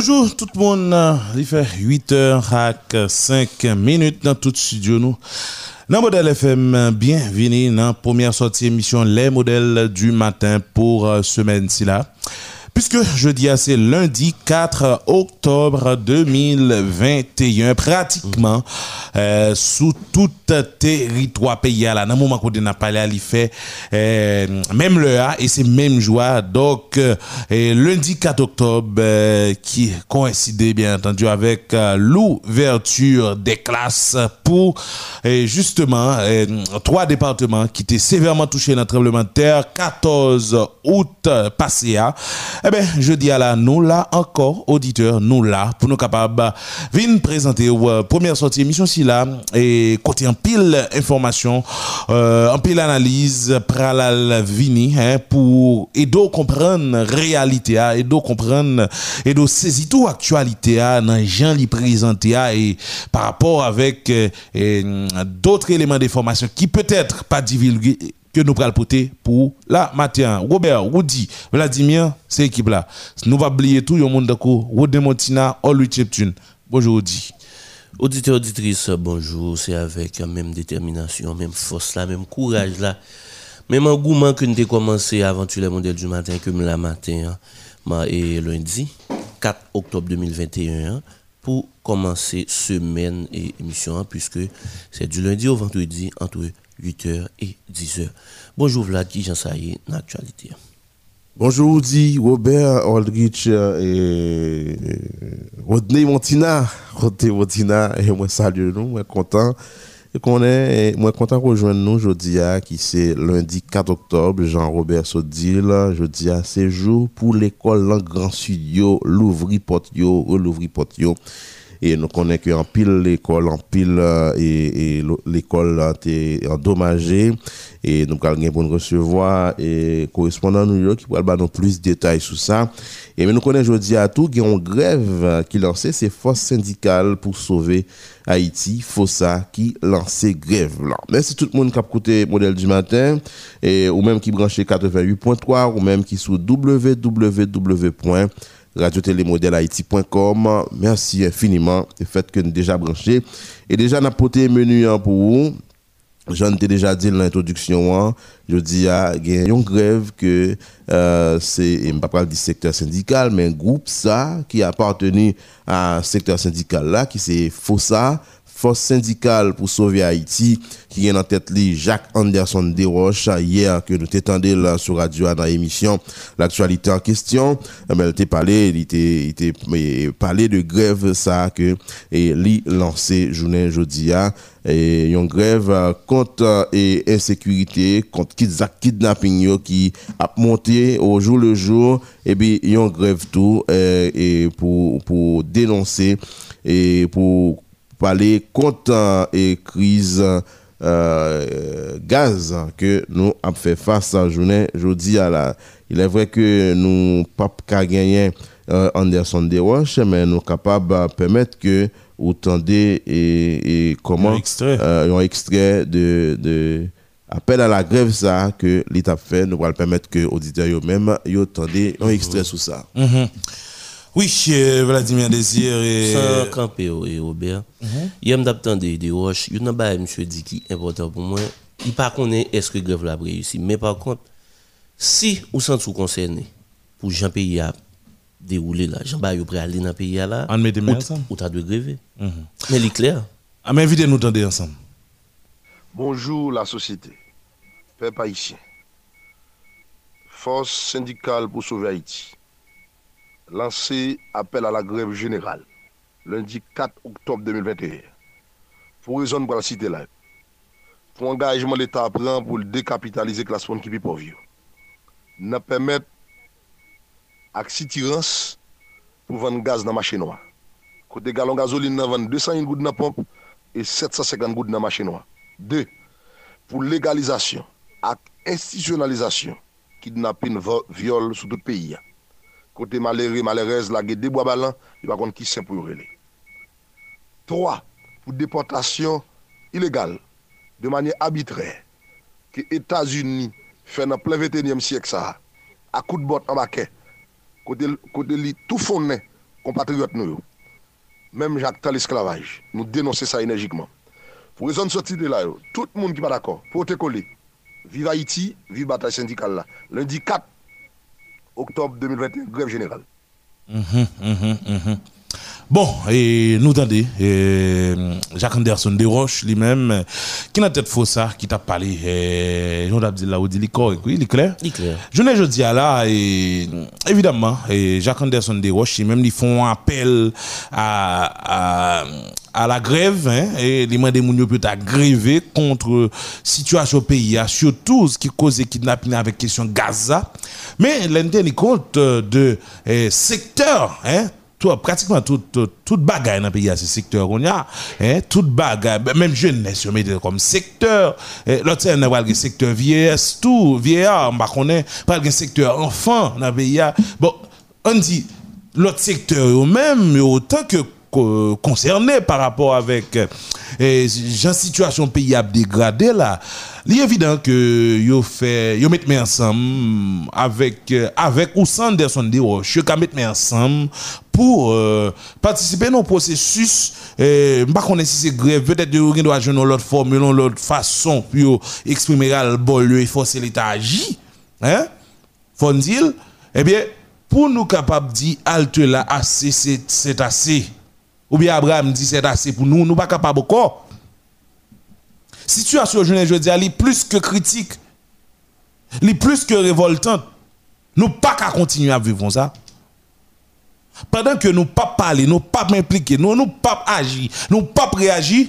Bonjour tout le monde, il fait 8h à 5 minutes dans tout studio nous. Dans Modèle FM, bienvenue dans la première sortie émission Les modèles du matin pour euh, semaine-ci là. Puisque jeudi, c'est lundi 4 octobre 2021, pratiquement euh, sous tout territoire pays là, dans le moment qu'on a parlé, fait euh, même l'heure et c'est même joie. Donc, euh, lundi 4 octobre, qui coïncidait bien entendu avec l'ouverture des classes pour justement trois départements qui étaient sévèrement touchés dans le tremblement de terre, 14 août passé. Eh bien, je dis à la, nous là, encore, auditeurs, nous là, pour nous capables de présenter la euh, première sortie émission si là, et côté en pile information, euh, en pile analyse, pralal vini, hein, pour aider comprendre réalité, aider comprendre, aider saisir tout actualité, dans gens li présenté, et par rapport avec euh, d'autres éléments d'information qui peut-être pas divulgués, que nous prenons pour la matin. Robert, Woody, Vladimir, c'est équipe là. Nous va oublier tout le monde d'accord. Wode Montina, All Cheptune. Bonjour Woody. Auditeur, auditrice, bonjour. C'est avec la même détermination, même force là, même courage là, même engouement que nous avons commencé à aventurer le modèle du matin que la matin hein, et lundi 4 octobre 2021 hein, pour commencer semaine et émission hein, puisque c'est du lundi au vendredi entre 8h et 10h. Bonjour Vlad, qui j'en sais l'actualité. Bonjour Di, Robert Aldrich et Rodney Montina. Rodney Montina, et moi salut nous, moi content. Qu'on est, moi content de rejoindre nous aujourd'hui, qui c'est lundi 4 octobre, Jean-Robert Sodil, jeudi c'est jour pour l'école dans grand studio, l'ouvri potio, l'ouvri potio et nous connaissons qu'en pile l'école, en pile euh, et, l'école a été endommagée et nous allons pour nous recevoir et correspondant New York qui pourra nous plus de détails sur ça. Et nous connaissons aujourd'hui à tout, qu'il y a une grève qui lançait ces forces syndicales pour sauver Haïti, FOSA qui lançait grève là. Merci tout le monde qui a écouté modèle du matin et ou même qui branché 88.3 ou même qui sous www radio haïti.com. Merci infiniment du fait que nous déjà branché. Et déjà, nous avons menu hein, pour vous. J'en ai déjà dit dans l'introduction, hein. je dis qu'il y a une grève que euh, c'est, je ne pas du secteur syndical, mais un groupe ça qui appartenu à un secteur syndical là, qui c'est FOSA, force syndicale pour sauver Haïti, qui est en tête li Jacques Anderson Desroches, hier que nous t'étendons là sur radio dans l'émission, l'actualité en question, eh ben, elle t'a parlé, il était, parlé de grève ça que, et li lancé journée jeudi et une grève contre et insécurité contre kidnapping qui a monté au jour le jour et bien une grève tout et pour pour dénoncer et pour parler contre et crise euh, gaz que nous avons fait face à journée jeudi à la il est vrai que nous pas gagner euh, Anderson Desroches mais nous sommes capables de permettre que vous tendez et, et comment un extrait, euh, un extrait de, de appel à la grève ça que l'État fait. Nous allons permettre que auditeurs eux-mêmes tendez un extrait sur ça. Mm-hmm. Oui, Vladimir Désir et. Sans camper et Robert. Il y a des des roches. Il y a un monsieur dit qui est important pour moi. Il pas connaît est-ce que la grève l'a réussi. Mais par contre, si vous sentez concerné pour Jean Pays dérouler là, Jean Bayou prêt à aller dans le pays là, on met des mains ensemble. Ou t'as de gréver. Mhm. Mais il est clair. Ah, mais invitez nous tendre ensemble. Bonjour la société. Peuple haïtien. Force syndicale pour sauver Haïti lancé appel à la grève générale lundi 4 octobre 2021 pour raison pour la cité là. Pour engagement l'État prend pour décapitaliser la classe qui est pauvre. Nous permettre à tirance pour vendre gaz dans la machine. Côté galon gasoline, nous vendre 200 gouttes dans la pompe et 750 gouttes dans la machine. Deux, pour légalisation et institutionnalisation kidnapping, viol sur tout pays côté malheureux, malheureuse, la des bois ballants, il va contre qui c'est pour y 3. Pour déportation illégale, de manière arbitraire, que États-Unis fait dans le plein 21e siècle ça, à coup de botte en baquet, côté, côté li tout fondé compatriotes nous, même Jacques l'esclavage, nous dénonçons ça énergiquement. Pour raison de sortir de là, tout le monde qui n'est pas d'accord, pour te coller. Vive Haïti, vive bataille syndicale là. Lundi 4 octobre 2021, grève générale. Mhm, mhm, mhm. Bon, et nous entendons Jacques Anderson de Roche lui-même, qui n'a tête faux ça, qui t'a parlé, et là, il dit oui, il est clair. Il est clair. Je ne dis là, et, évidemment, et Jacques Anderson de Roche, lui-même, ils font appel à, à, à la grève, hein, et les mains des mounions peut gréver contre situation au pays, surtout ce qui cause kidnapping avec question Gaza. Mais l'intérêt compte de eh, secteur, hein, tout, pratiquement tout, tout, tout dans le pays, ce secteur qu'on a, hein, tout bagaille, même jeunesse, on met comme secteur, eh, l'autre c'est le secteur vieillesse, tout, vieillard, on connaît, pas le secteur enfant dans le pays. Bon, on dit, l'autre secteur eux-mêmes, autant que concerné par rapport avec euh, situation pays a dégradé là il est évident que yo fait yo mettre ensemble avec avec ou sans Anderson de Roche yo mettre ensemble pour euh, participer au processus euh, pas connaître si c'est grève peut-être yo doit jouer l'autre formule l'autre façon pour exprimer le bol le forcer l'état agir hein? Faut dire eh bien pour nous capable dire halte là assez c'est assez ou bien Abraham dit c'est assez pour nous, nous pas capable encore. Situation je veux dire, elle plus que critique. Elle plus que révoltante. Nous pas qu'à continuer à vivre ça. Pendant que nous pas parler, nous pas m'impliquer, nous nous pas agir, nous pas réagir.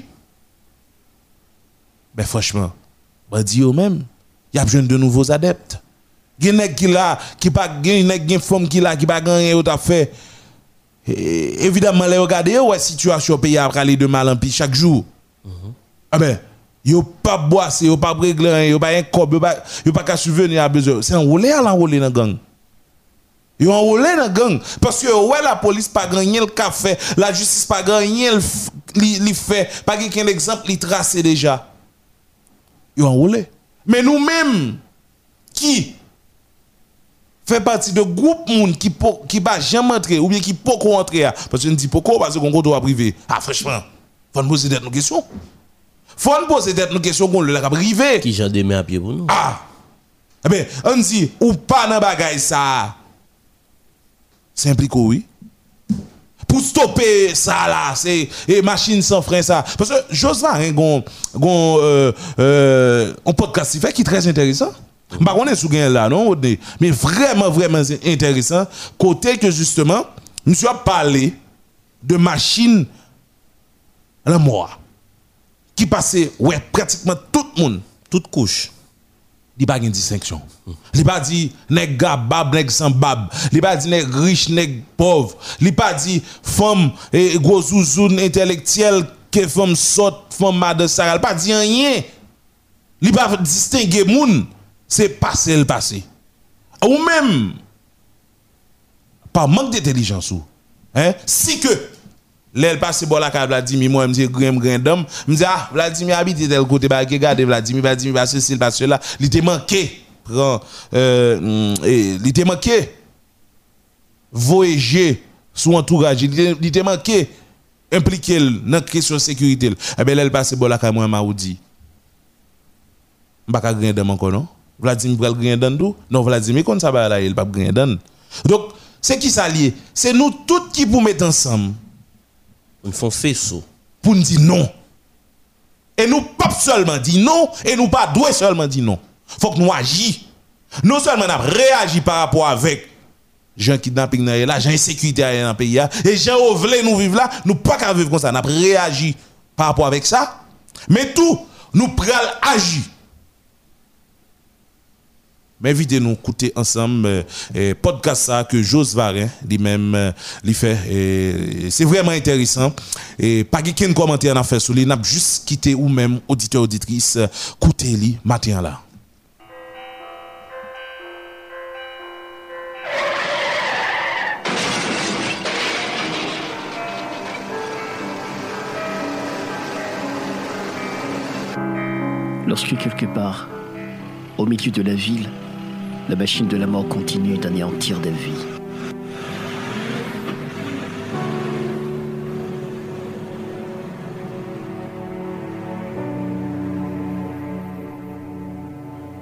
Ben franchement, ben dit même, il y a besoin de nouveaux adeptes. Il y a qui là qui pas une femme qui là qui pas gagner autre fait évidemment, les regarder, ouais, situation pays a aller de mal en pis chaque jour. Ah ben, yo pas boissé, yo pas régler, yo pas un cob, yo pas, qu'à subvenir à besoin. C'est enrôlé à l'enrôlé dans gang. Yo enrôlé dans gang. Parce que, ouais, la police pas gagné le café, la justice pas gagné le fait, pas qu'un exemple, li tracé déjà. Yo enrôlé. Mais nous-mêmes, qui fait partie de groupe monde qui qui va jamais entrer ou bien qui peut entrer parce que je dis pourquoi parce qu'on doit privé. Ah franchement faut nous poser des questions. Faut nous poser des questions qu'on le privé qui j'en démé à pied pour nous? Ah! Eh bien on dit ou pas dans bagaille ça impliqué oui pour stopper ça là c'est machine sans frein ça parce que j'ose pas un euh, euh, podcast qui est très intéressant bah, on est sous là, non? Mais vraiment, vraiment intéressant. Côté que justement, nous avons parlé de machines à la mort qui passait, ouais, pratiquement tout le monde, toute couche. Il pas de distinction. Il pas dit nèg bab, nèg sans bab. Il pas dit nèg riche, nèg pauvre. Il pas dit femme et gros zouzoun intellectuel que femme saute, femme madame. Il pas dit rien. Il pas distinguer moun c'est passé le passé. Ou même, par manque d'intelligence, hein, si que L'elle passe la carte Vladimir moi me dit grain d'homme me dit ah Vladimir habite tel côté bah regarder Vladimir Vladimir parce que parce là il était manqué prend euh il était manqué voyager sous entourage il était manqué impliqué dans question de sécurité eh ben elle passe la carte moi m'a dit pas grain d'homme encore non Vladimir pral gagner dan Non, Vladimir kon ça va là, il pas gagner dan. Donc, c'est qui ça lié C'est nous tous qui pour mettre ensemble. Nous font faisceau. Pour nous dire non. Et nous pas seulement dire non, et nous pas doit seulement dire non. Faut que nous agissions. Non seulement nous réagi par rapport avec gens kidnapping dans là, gens insécurité dans le pays et gens qui nous vivre là, nous pas qu'à vivre comme ça, nous réagi par rapport avec ça. Mais tout, nous prenons agir mais nous écouter ensemble euh, podcast ça que Jos Varin lui-même euh, fait c'est vraiment intéressant. Et pas qu'un commentaire à faire sur lui n'a juste quitté ou même auditeur auditrice écoutez lui matin là. Lorsque quelque part, au milieu de la ville, la machine de la mort continue d'anéantir des vies.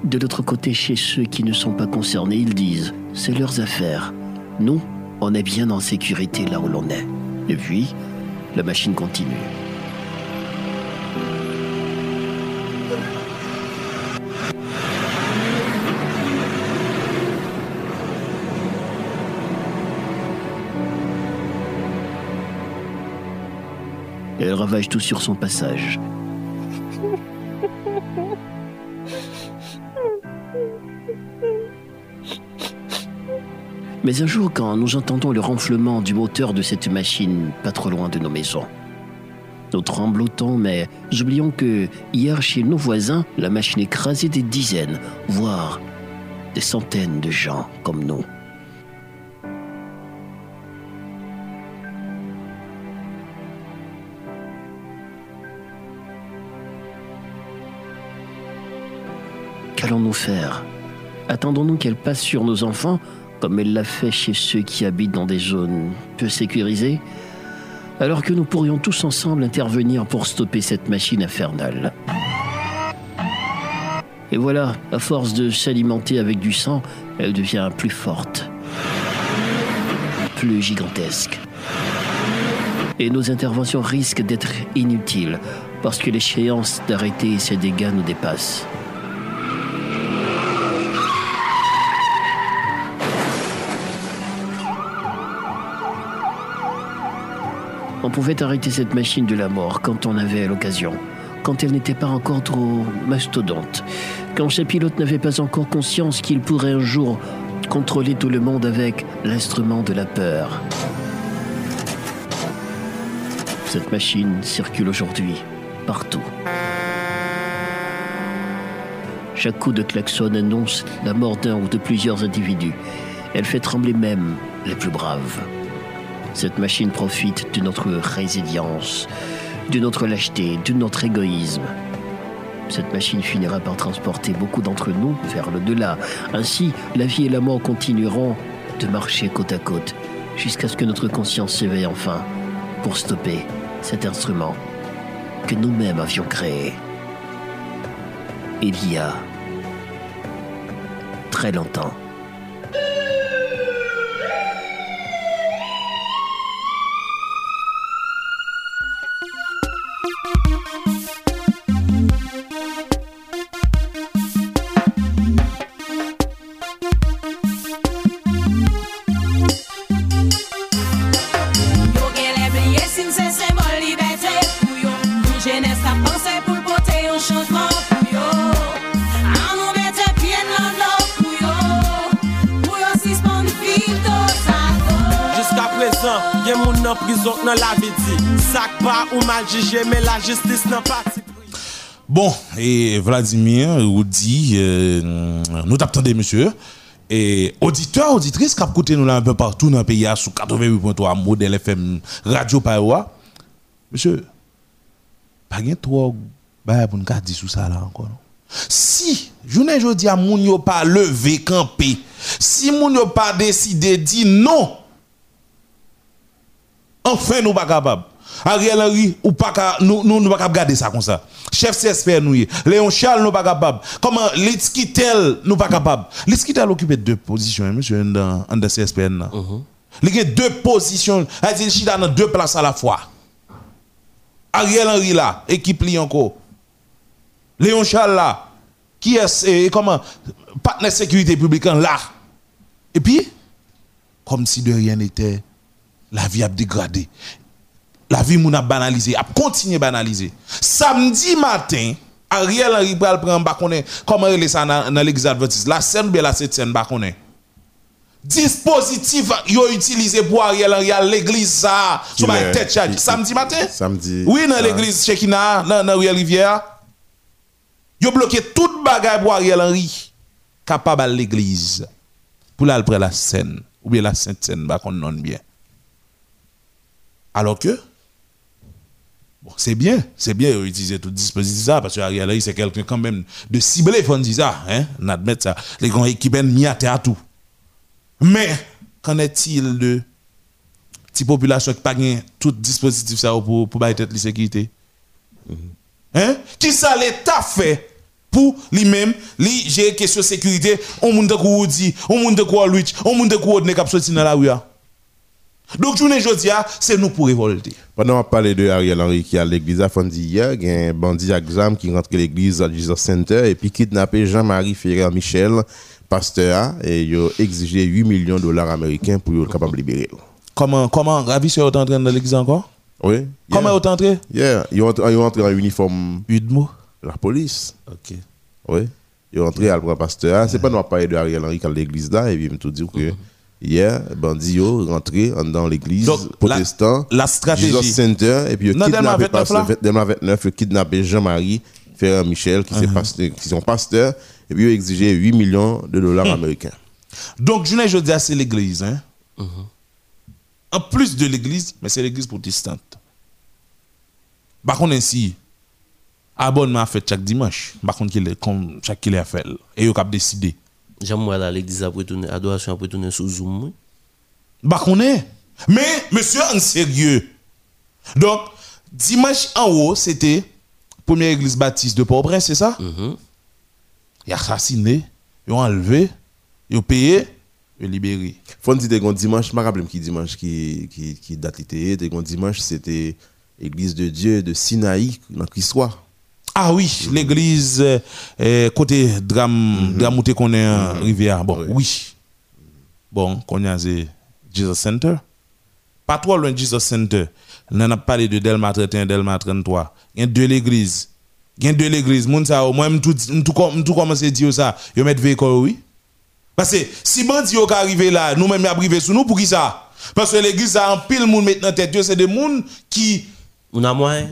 De l'autre côté, chez ceux qui ne sont pas concernés, ils disent ⁇ c'est leurs affaires ⁇ Nous, on est bien en sécurité là où l'on est. Et puis, la machine continue. Elle ravage tout sur son passage. Mais un jour, quand nous entendons le ronflement du moteur de cette machine pas trop loin de nos maisons, nous tremblotons, mais oublions que hier, chez nos voisins, la machine écrasait des dizaines, voire des centaines de gens comme nous. Qu'allons-nous faire Attendons-nous qu'elle passe sur nos enfants comme elle l'a fait chez ceux qui habitent dans des zones peu sécurisées, alors que nous pourrions tous ensemble intervenir pour stopper cette machine infernale. Et voilà, à force de s'alimenter avec du sang, elle devient plus forte, plus gigantesque. Et nos interventions risquent d'être inutiles, parce que l'échéance d'arrêter ces dégâts nous dépasse. On pouvait arrêter cette machine de la mort quand on avait l'occasion, quand elle n'était pas encore trop mastodonte, quand ses pilotes n'avaient pas encore conscience qu'ils pourraient un jour contrôler tout le monde avec l'instrument de la peur. Cette machine circule aujourd'hui, partout. Chaque coup de klaxon annonce la mort d'un ou de plusieurs individus. Elle fait trembler même les plus braves. Cette machine profite de notre résilience, de notre lâcheté, de notre égoïsme. Cette machine finira par transporter beaucoup d'entre nous vers le delà. Ainsi, la vie et la mort continueront de marcher côte à côte jusqu'à ce que notre conscience s'éveille enfin pour stopper cet instrument que nous-mêmes avions créé. Il y a très longtemps. Jije, men la justice nan pati Bon, et Vladimir ou dit, euh, nous t'attendons, monsieur. Et auditeurs, auditrices, qui écouté nous là un peu partout dans le pays, sous 88.3 modèle FM Radio Parois. Monsieur, pas gen trop pour nous dire sous ça là encore. Si, journée jodi a moun yo pas levé camper, si moun yo pas décidé dire non, enfin nous pas capable. Ariel Henry ou pas nous nous nous pas garder ça comme ça. Chef CSP nous y. Léon Charles nous pas capable. Comment Litskitel nous pas capable. Litskitel occupe deux positions hein, monsieur dans dans CSPN. Il y a deux positions, il dans deux places à la fois. Ariel Henry là, équipe li encore. Léon Charles là, qui est eh, comment partenaire sécurité publique là. Et puis comme si de rien n'était, la vie a dégradé. La vie moun a banalisé, a continué banalisé. Samedi matin, Ariel Henry pral prend ba comment relé ça dans l'église adventiste. La scène bien la scène ba. Dispositif yo utilisé pour Ariel Henry à l'église ça, sur ma tête charge. Samedi matin? Samedi. Oui, dans l'église Chekina, dans dans Riel Rivière. Yo bloqué toute bagaille pour Ariel Henry capable à l'église pour aller près la scène ou bien la sainte scène ba non bien. Alors que c'est bien, c'est bien utiliser tout dispositif ça, parce que Ariel c'est quelqu'un quand même de ciblé, faut dire ça, hein, on admet ça. Les grands équipes mis à terre à tout. Mais, qu'en est-il de petite population qui n'a pas tout dispositif ça pour, pour bailler tête de sécurité? Hein? Qui ça l'État fait pour lui-même, lui j'ai question sécurité, on monde de dit, on monde de Louis, on monde de kou Odne k'ap sorti dans la rue. Donc journée jodia, c'est nous pour révolter. Pendant on parlait de Ariel Henry qui est à l'église, à dit hier, il y a un bandit à exam qui rentre à l'église à Jesus Center et puis kidnappé Jean-Marie Ferrer Michel, pasteur, et il a exigé 8 millions de dollars américains pour être capable de libérer. Comment comment? Ravi est entré dans l'église encore? Oui. Comment est entré? Yeah, il est entré en uniforme Udmo. la police. OK. Oui. Il est entré à le pasteur. C'est pas nous parler de Ariel Henry qui est à l'église là et puis il me tout dit que hier, bandit yo rentré en- dans l'église Donc, la- protestant. la stratégie- Jesus Center et puis kidnappé 29 là? pasteur- Delma 29, il a kidnappé Jean-Marie Ferrer Michel qui, Uh-huh. c'est pasteur- qui sont pasteurs et puis il a exigé 8 millions de dollars Hmm. américains. Donc journée jodia c'est l'église hein. En plus de l'église, mais c'est l'église protestante. Par contre ainsi abonnement fait chaque dimanche. Par contre chaque qu'il est fait et yo cap décider. J'aime moi là, l'église après tourner, adoration après tourner sous Zoom. oui. Bah qu'on est. Mais monsieur en sérieux. Donc dimanche en haut, c'était première église baptiste de Port-au-Prince, c'est ça? Mhm. Il a assassiné, ils ont enlevé, ils ont payé, ils ont libéré. Faut dire que dimanche, je me rappelle qui dimanche qui qui qui date était, dimanche c'était église de Dieu de Sinaï dans l'histoire. Ah oui, l'église euh, euh, côté drame, drame où qu'on est en rivière. Bon, oui. Bon, qu'on a Jesus Center. Pas trop loin de Jesus Center. On a parlé de Delma 31, Delma 33. Il y a deux l'église. Il y a deux l'église. Moun yo, moi tout tout com- m tout commencé à dire ça, yo mettre véhicule oui. Parce que si bandi yo arrivé là, nous même y a privé sur nous pour qui ça? Parce que l'église a un pile moun dans tête c'est des moun qui On a moins.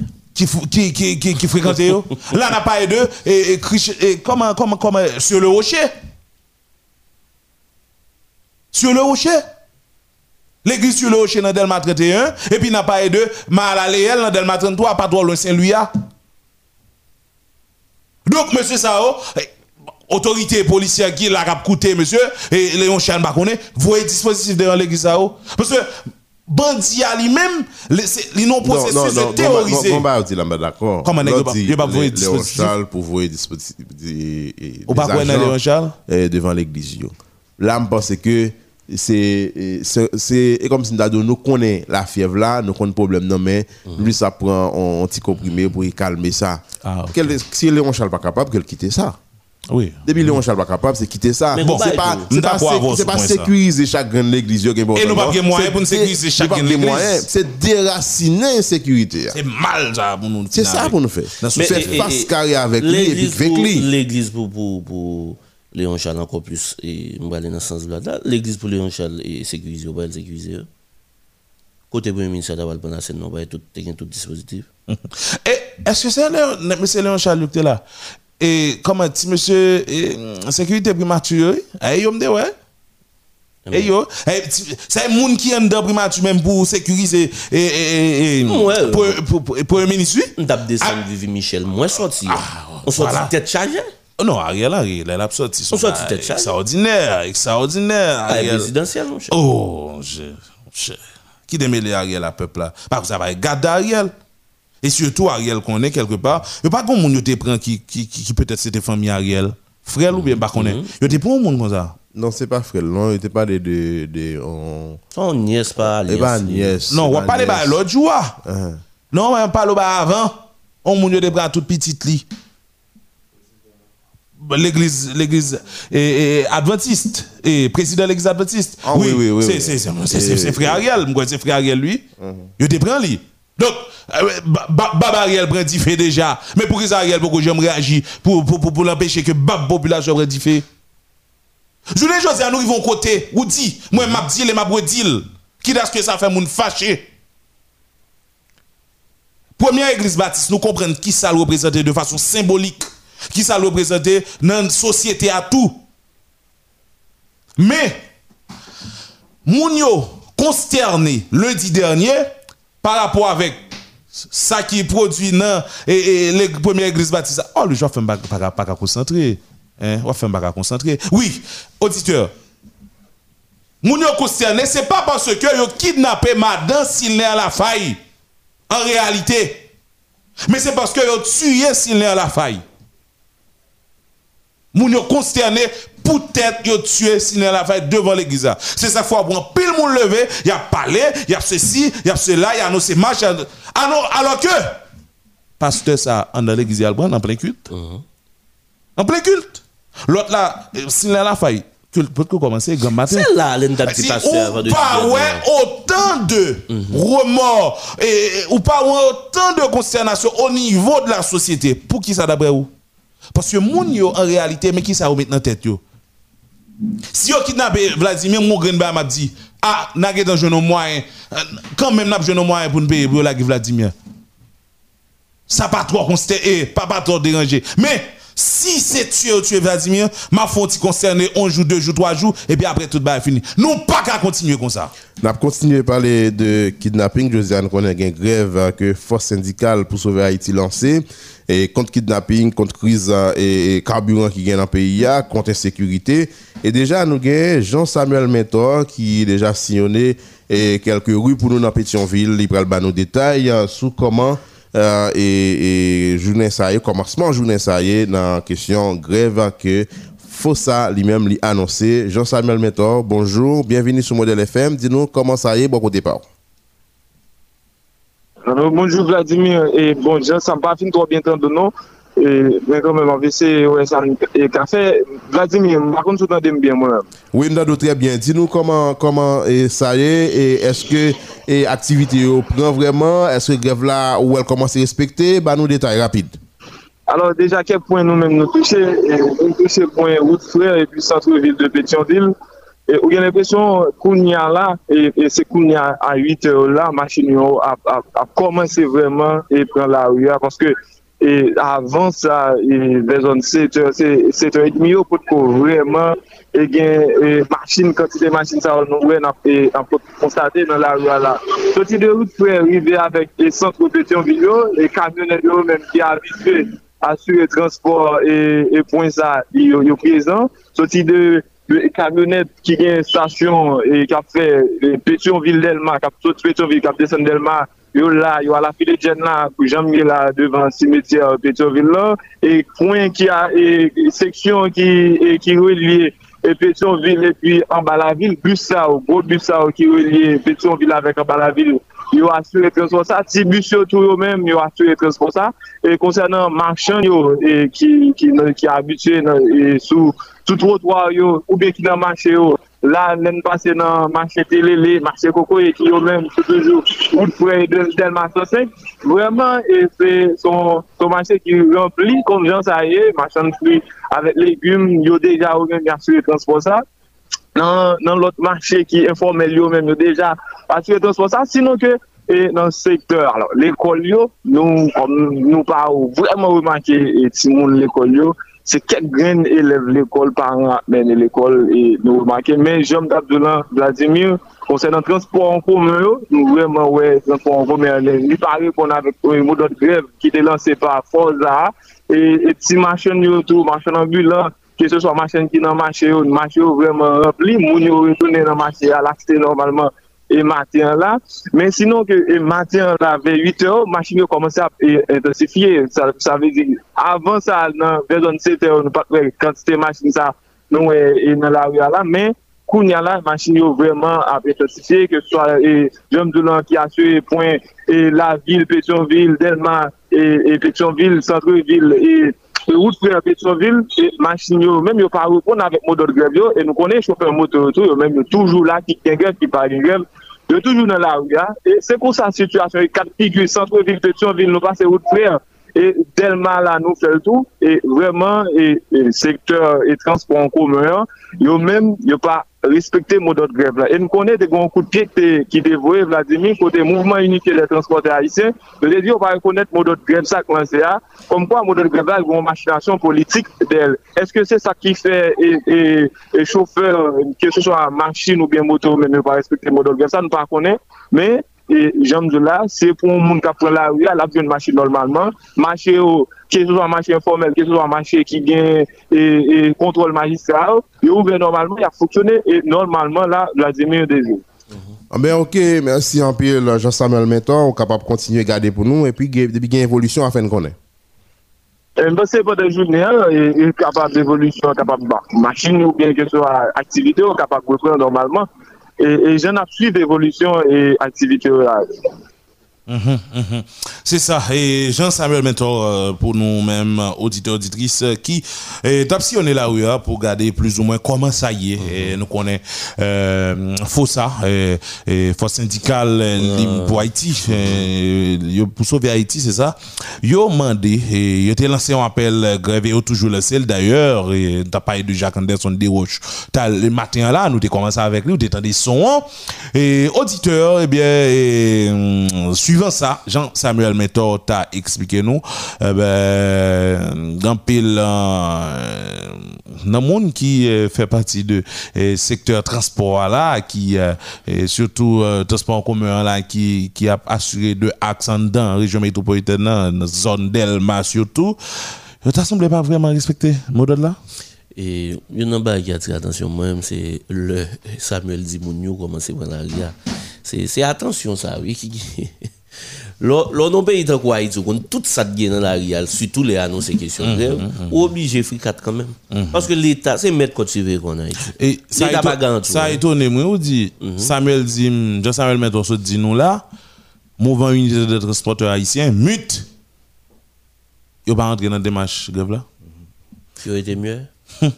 Qui, qui, qui, qui, yo. Là, on a parlé de et, et, comment, comment, comment, sur le rocher. Sur le rocher. L'église sur le rocher dans Delma 31, et puis on a parlé de Malaléel dans Delma 33, pas trop loin Saint-Louis. Donc, monsieur Sao, eh, autorité policière qui l'a coûté, monsieur, et Léon Chan Bakoné, voyez dispositif devant l'église Sao? Parce que, bandit à lui-même, les- c'est- ils n'ont processus de terroriser. On va dire là, mais d'accord. Comment pas Lé- voyer Léon dispositif? Charles pour voir dispositif des agents, Léon devant l'église. Là, je pense que c'est c'est c'est comme si nous connaît la fièvre là, nous connaît problème non mais lui ça prend un, petit comprimé pour calmer ça. Ah, si Léon Charles pas capable qu'elle quitte ça? Oui. Depuis Léon Charles pas capable, c'est quitter ça. Mais bon, c'est pas, c'est pas, c'est ce pas sécuriser chaque grande église. qui est Et nous pas de moyens C'est pour sécuriser chaque grande de église. moyens, C'est déraciner l'insécurité. C'est mal ça pour nous. C'est ça pour nous faire. Dans ce Mais- Faire et- et- face carré avec lui et puis l'église avec pour- lui. L'église pour, pour, pour Léon Charles encore plus, et on va aller dans ce sens-là. Là, L'église pour Léon Charles est sécurisée, on va le sécuriser. hein. Côté Premier ministre, d'avoir le bon scène, on va tout, tout, tout dispositif. Et est-ce que c'est Léon, Charles qui était là? Et comment dit monsieur eh, sécurité primature Eh yo me dit ouais. Eh yo, eh, ti- c'est un monde qui est dans primature même pour sécuriser et et et pour pour pour pour un ministre. tape descendre Vivi Michel, moins sorti. hein. on sorti tête chargée? Oh Non, Ariel, Ariel, elle a sorti son On sorti bail tête chargée? extraordinaire, extraordinaire. La Ariel. présidentielle, mon cher. Oh, je, je. Qui démêle Ariel à peuple là? Parce que ça va garder Ariel. Et surtout Ariel qu'on est quelque part. Il pas comme moun yo te prend qui, qui, qui, qui peut-être c'était famille Ariel. Frère ou bien pas qu'on est. Yo te prend un monde comme ça. Non, c'est pas frère, non, il était pas de. de, de on... Son nièce, pas Eh ben, alliance. nièce. Non, on va parler nièce. de l'autre jour. Hein. Non, on de avant. On yo te prend toute petite li. L'église, l'église adventiste, et président de l'église adventiste. Ah oui, oui, oui, C'est frère Ariel. Moi, c'est frère Ariel, lui. Il te prend lui. Donc, euh, Ba- Ba- Bab Ariel prend dit fait déjà. Mais pour que Ariel, pour que j'aime réagir, pour, pour, pour, pour l'empêcher que Bab population prend dit fait? Je voulais dire, nous arrivons côté, ou dit, moi, m'a dit, et m'a dit, qui est-ce que ça fait moun fâché? Première église baptiste, nous comprenons qui ça le représente de façon symbolique, qui ça le représente dans la société à tout. Mais, moun yo consterné lundi dernier par rapport avec ça qui produit dans et, les premières églises baptistes. Oh, le joueur fait pas pas pas concentrer. Hein, on fait pas concentrer. Oui, auditeur. Moun yo consterné, c'est pas parce que yo kidnappé madame Sylvain à la faille. En réalité. Mais c'est parce que yo tué Sylvain à la faille. Moun yo consterné, peut-être yo tué Sinel Lafay devant l'église. C'est ça fois bon pile moun levé, y a parlé, y a ceci, y a cela, y a annoncé marche. Alors, alors que pasteur ça en dans l'église il en plein culte. En plein culte. L'autre là, Sinel Lafay, culte peut commencer grand matin. C'est là, pasteur avant ou de pas ouais autant de remords et, ou pas autant de consternation au niveau de la société pour qui ça d'après vous? Parce que moun yo en réalité mais qui ça vous met dans tête yo? Si yo kidnappé Vladimir, mon m'a dit, ah, n'a pas dans jeune moyen, quand même n'a jeune moyen pour nous payer pour la Vladimir. Ça pas trop constaté, eh, pas pas trop dérangé. Mais si c'est tuer ou tuer Vladimir, ma faute concerné un jour, deux jours, trois jours, et puis après tout est fini. Nous pas qu'à continuer comme ça. N'a continué à parler de kidnapping. Josiane connaît une grève que force syndicale pour sauver Haïti lancée. Et contre kidnapping, contre crise euh, et, carburant qui gagne dans le pays, contre insécurité. Et déjà, nous avons Jean-Samuel Mentor qui déjà sillonné quelques rues pour nous dans Pétionville. Il prend le nos détails euh, sur comment euh, et, et journée ça y est, commencement journée ça y est, dans la question grève que Fossa lui-même lui annoncé. Jean-Samuel Mentor, bonjour, bienvenue sur Modèle FM. Dis-nous comment ça y est, bon au départ. Bonjour Vladimir, et bon, je ne sens pas trop bien entendu, non? Et, mais quand même, on essayer, ouais, ça, et café, Vladimir, par contre, tout entend bien, moi. Oui, nous très bien. Dis-nous comment, comment et ça y est, et est-ce que et activité au prend vraiment, est-ce que grève là où elle commence à respecter, bah nous détails rapides. Alors, déjà, quel point nous-mêmes nous toucher, et nous toucher point route frère et puis centre-ville de Pétionville. Et y a l'impression qu'on y a là, et, c'est qu'on y a à 8 heures là, machine yo a, a, a commencé vraiment et prendre la rue parce que e avan sa e vezon 7h30 yo pot ko vreman e gen e, machin, kantite machin sa ou nou wè nan e, pot konstate nan la rwa la. Soti de route pou e rive avèk e sant repetion video e kamyonet yo menm ki avise asure transport e, e pon sa yo, yo prezant. Soti de kamyonet ki gen stasyon e kap fè petion vil delman, kap sot petion vil, kap desen delman yo la, yo a la file djen la, pou jam gen la devan simetya Petionville la, e kwen ki a, e seksyon ki, e ki relye Petionville, e pi Ambalaville, bus sa ou, gros bus sa ou ki relye Petionville avèk Ambalaville, yo asyre transponsa, ti bus yo tou yo mèm, yo asyre transponsa, e konsernan marchan yo, e ki, ki, ki abitue nan, e sou, tout trotwa yo, ou be ki nan marchan yo, La nen pase nan manche telele, manche koko e ki yo men pou toujou ou pre den tel manche sosek. Vreman, e se son, son manche ki rempli konjans a ye, manche fruit avèk legume, yo deja ou men yansou e transponsal. Nan, nan lot manche ki informel yo men yo deja yansou e transponsal. Sinon ke e nan sektor, l'ekol yo, nou, nou pa ou vreman ou manche et si moun l'ekol yo, se kek gren eleve l'ekol paran apmene l'ekol e nou remake. Men jom Dabdoulan Vladimir, konsen nan transport an koumen yo, nou vreman wè transport an koumen yo, li pari kon avèk mou dot grev ki te lanse pa Forza, e, e ti machen yo tou, machen ambulant, ke se so machen ki nan machen yo, machen yo vreman rempli, moun yo retounen nan machen yo, alakse normalman, e matin la, men sinon ke e matin la ve 8 yo, machin yo komanse ap e, intensifiye, sa, sa vezi, avan sa nan vezon 7 yo, nou patwe kantite machin sa nou e, e nan la ou ya la, men koun ya la, machin yo vreman ap intensifiye, ke so e jom doulan ki aswe point e la vil, Petionville, Delma, e, e Petionville, Centreville, e, e route pou Petionville, e machin yo, menm yo pa repon avèk modot grev yo, e nou konen choufer motor yo, menm yo toujou la ki gen grev, ki pa gen grev, yo toujou nan la ou ya, e se kon sa situasyon, e kat figure, sentro vil, petion vil, nou pase ou tre, e delman la nou fel tou, e vreman, e, e sektor, e transport en koumen, yo men, yo pa respecter mot d'ordre grève là. Et nous connaissons des grands coups de pied qui dévoué Vladimir côté mouvement unifié des transporteurs haïtiens. Je veux dire, on va reconnaître mot d'ordre grève ça commencé à. Comme quoi, mot d'ordre grève là, une machination politique d'elle. Est-ce que c'est ça qui fait et, et, et chauffeur, que ce soit machine ou bien moto, mais ne pas respecter mot d'ordre grève, ça nous pas connaît. Mais e jom zon la, se pou moun ka pren la ou ya, la pou yon mache normalman, mache ou, ke se zon mache informel, ke se zon mache ki gen e, e kontrol magistral, yo ouve normalman, ya foksyone, e normalman la, la zeme yon dezou. Ambe ok, mersi anpil Jean-Samuel Menton, eh, ou kapap kontinye gade pou nou, epi gen evolusyon afen konen. Mwen se pou de jounen, yon kapap evolusyon, kapap masin ou gen kesyon aktivite, ou kapap repren normalman, E jen ap suiv d'évolution et aktivite ou Mhm, mhm. C'est ça. Et Jean-Samuel Mentor, euh, pour nous-mêmes, auditeurs, auditrices, euh, qui tape si on est là hein, pour garder plus ou moins comment ça y est. Et nous connaissons euh, FOSA, et, et Force syndicale euh, pour Haïti, pour sauver Haïti, c'est ça. Yo mandé, et yo été lancé un appel euh, grève et yo toujours lancé. D'ailleurs, et t'as parlé de Jacques Anderson Desroches. T'as le matin là, nous t'ai commencé avec lui, nous t'es des sons. Et auditeur, eh bien, hum, suivant ça, Jean-Samuel Mentor t'a expliqué nous, eh ben, pile, euh, dans le monde qui euh, fait partie de euh, secteur transport là, qui, euh, surtout, transport commun là, qui, qui a assuré de axes en dedans, région métropolitaine, dans la zone d'Elma surtout, ça semblé pas vraiment respecter le modèle là? Et il y a un bagage qui attire attention, moi-même, c'est le Samuel Dimounio, comment c'est la c'est attention, ça, oui. L'on non pays tant quoi Haïti, on tout ça qui est dans la ria, surtout les annonces et questions de grève, ou obligé free 4 quand même. Parce que l'État, c'est mettre tu veux qu'on a. Et ça a, a ouais. étonné, moi, on dit, Samuel dit, Jean-Samuel Mentor se dit nous là, mouvement unité de transporteurs haïtiens, mute. Yo pas rentré dans la démarche grève là. Qui aurait été mieux?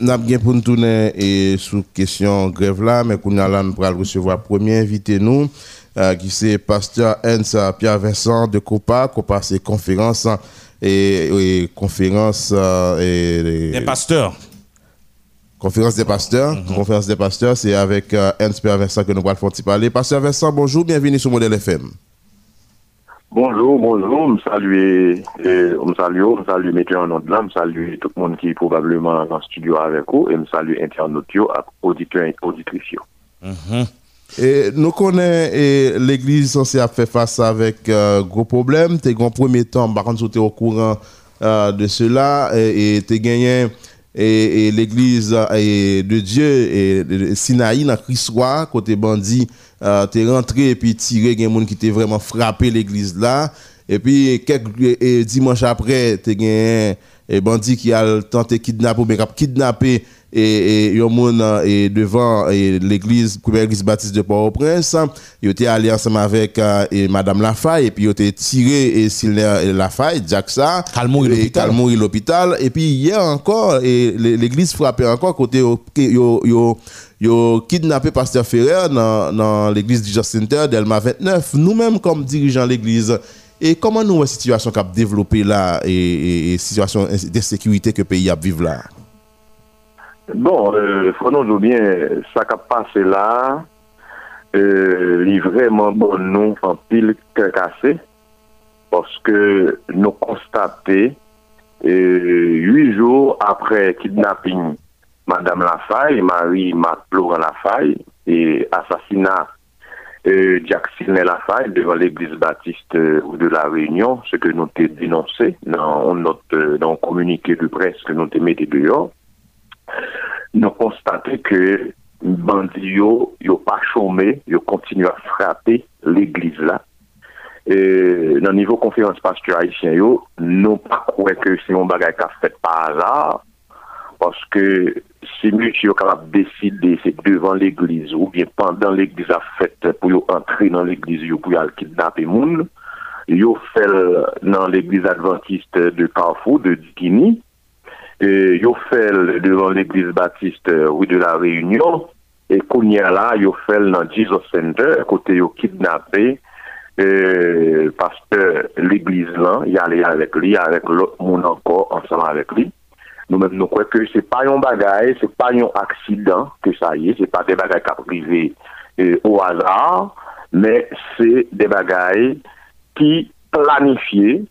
N'a bien pour nous tourner sous question grève là, mais qu'on a là, nous pourrons recevoir premier invité nous, euh, qui c'est pasteur Hans Pierre Vincent de COPA. COPA, c'est conférence hein, et, et conférence euh, et, Les pasteurs. conférence des pasteurs. Conférence des pasteurs, c'est avec euh, Hans Pierre Vincent que nous allons faire parler. Pasteur Vincent, bonjour, bienvenue sur Modèle FM. Bonjour, bonjour, me salue, euh, me salue, me salue mettez en nom de là, me salue tout le monde qui est probablement dans le studio avec vous, et me salue internautes, auditeurs et auditrices. yo. Et nous connaissons l'église a fait face avec euh, gros problèmes. T'es en premier temps, par contre, tu au courant euh, de cela et tu gagné et, et l'église euh, de Dieu et Sinaï dans Christois côté bandit euh, t'es rentré et puis tiré gen moun qui t'est vraiment frappé l'église là et puis quelques dimanche après t'es gagné et bandit qui a tenté kidnapper bien qui et, et et devant l'église première église baptiste de Port-au-Prince il était allé ensemble avec euh, et madame Lafaye et puis il était tiré et Sylvain Lafaye Jacksa Calmouri l'hôpital. Et puis hier encore l'église frappait encore côté yo kidnappé pasteur Ferrer dans dans l'église du Just Center d'Elma 29 nous-mêmes comme dirigeants de l'église et comment nous la situation qu'a développé là et, et, et situation de sécurité que le pays a vivre là? Bon, euh, faut nous dire bien, ça qui a passé là, euh, il est vraiment bon nous en pile cassé, parce que nous constatons, euh, huit jours après kidnapping Madame Lafaye, Marie Marc Laurent Lafaye, et assassinat euh, Jack Sidney Lafaye devant l'église baptiste euh, de la Réunion, ce que nous avons dénoncé dans notre dans communiqué de presse que nous avons mis dehors nou konstate ke bandi yo, yo pa chome, yo kontinu a frape l'eglise la. E, nan nivou konferans pastur haisyen yo, nou pa kwe ke se yon bagay ka fet pa azar, paske se mou ki yo kapap deside se devan l'eglise ou bien pandan l'eglise a fet pou yo antre nan l'eglise yo pou yo al kidnap e moun, yo fel nan l'eglise adventiste de Kanfou, de Dikini, et yo fait devant l'église baptiste euh, rue de la Réunion. Et qu'on y a là yo fait dans Jesus Center côté kidnappé. Euh, parce que l'église là y allait avec lui avec l'autre monde encore ensemble avec lui. Nous-mêmes nous croyons que c'est pas un bagage c'est pas un accident que ça y est c'est pas des bagages qui privé euh, au hasard mais c'est des bagages qui planifiés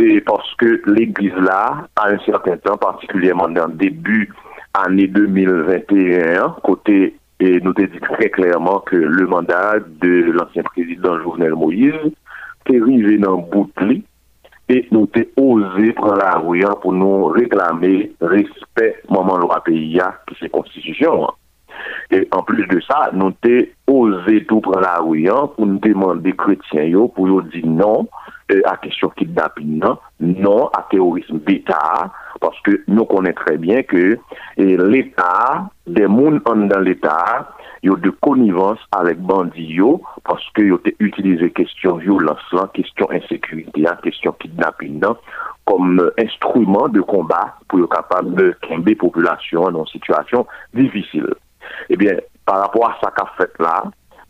et parce que l'église là, à un certain temps, particulièrement dans le début année 2021, côté, et nous te dit très clairement que le mandat de l'ancien président Jovenel Moïse est arrivé dans le bout de lit, et nous t'ai osé prendre la rue hein, pour nous réclamer respect moment loi pays hein, qui c'est constitution. Et en plus de ça, nou te ose tout pran la ouyan pou nou demande kretien yo pou yo di non euh, a kesyon kidnapping nan, non, non a terorisme d'Etat, parce que nou konen très bien que l'Etat, des moun an dan l'Etat, yo de konivans avèk bandi yo, parce que yo te utilize kesyon violans lan, kesyon insékurité, kesyon kidnapping nan, kom euh, instrument de kombat pou yo kapab de kembe populasyon nan situasyon difisil. Ebyen, par rapport a sa ka fet la,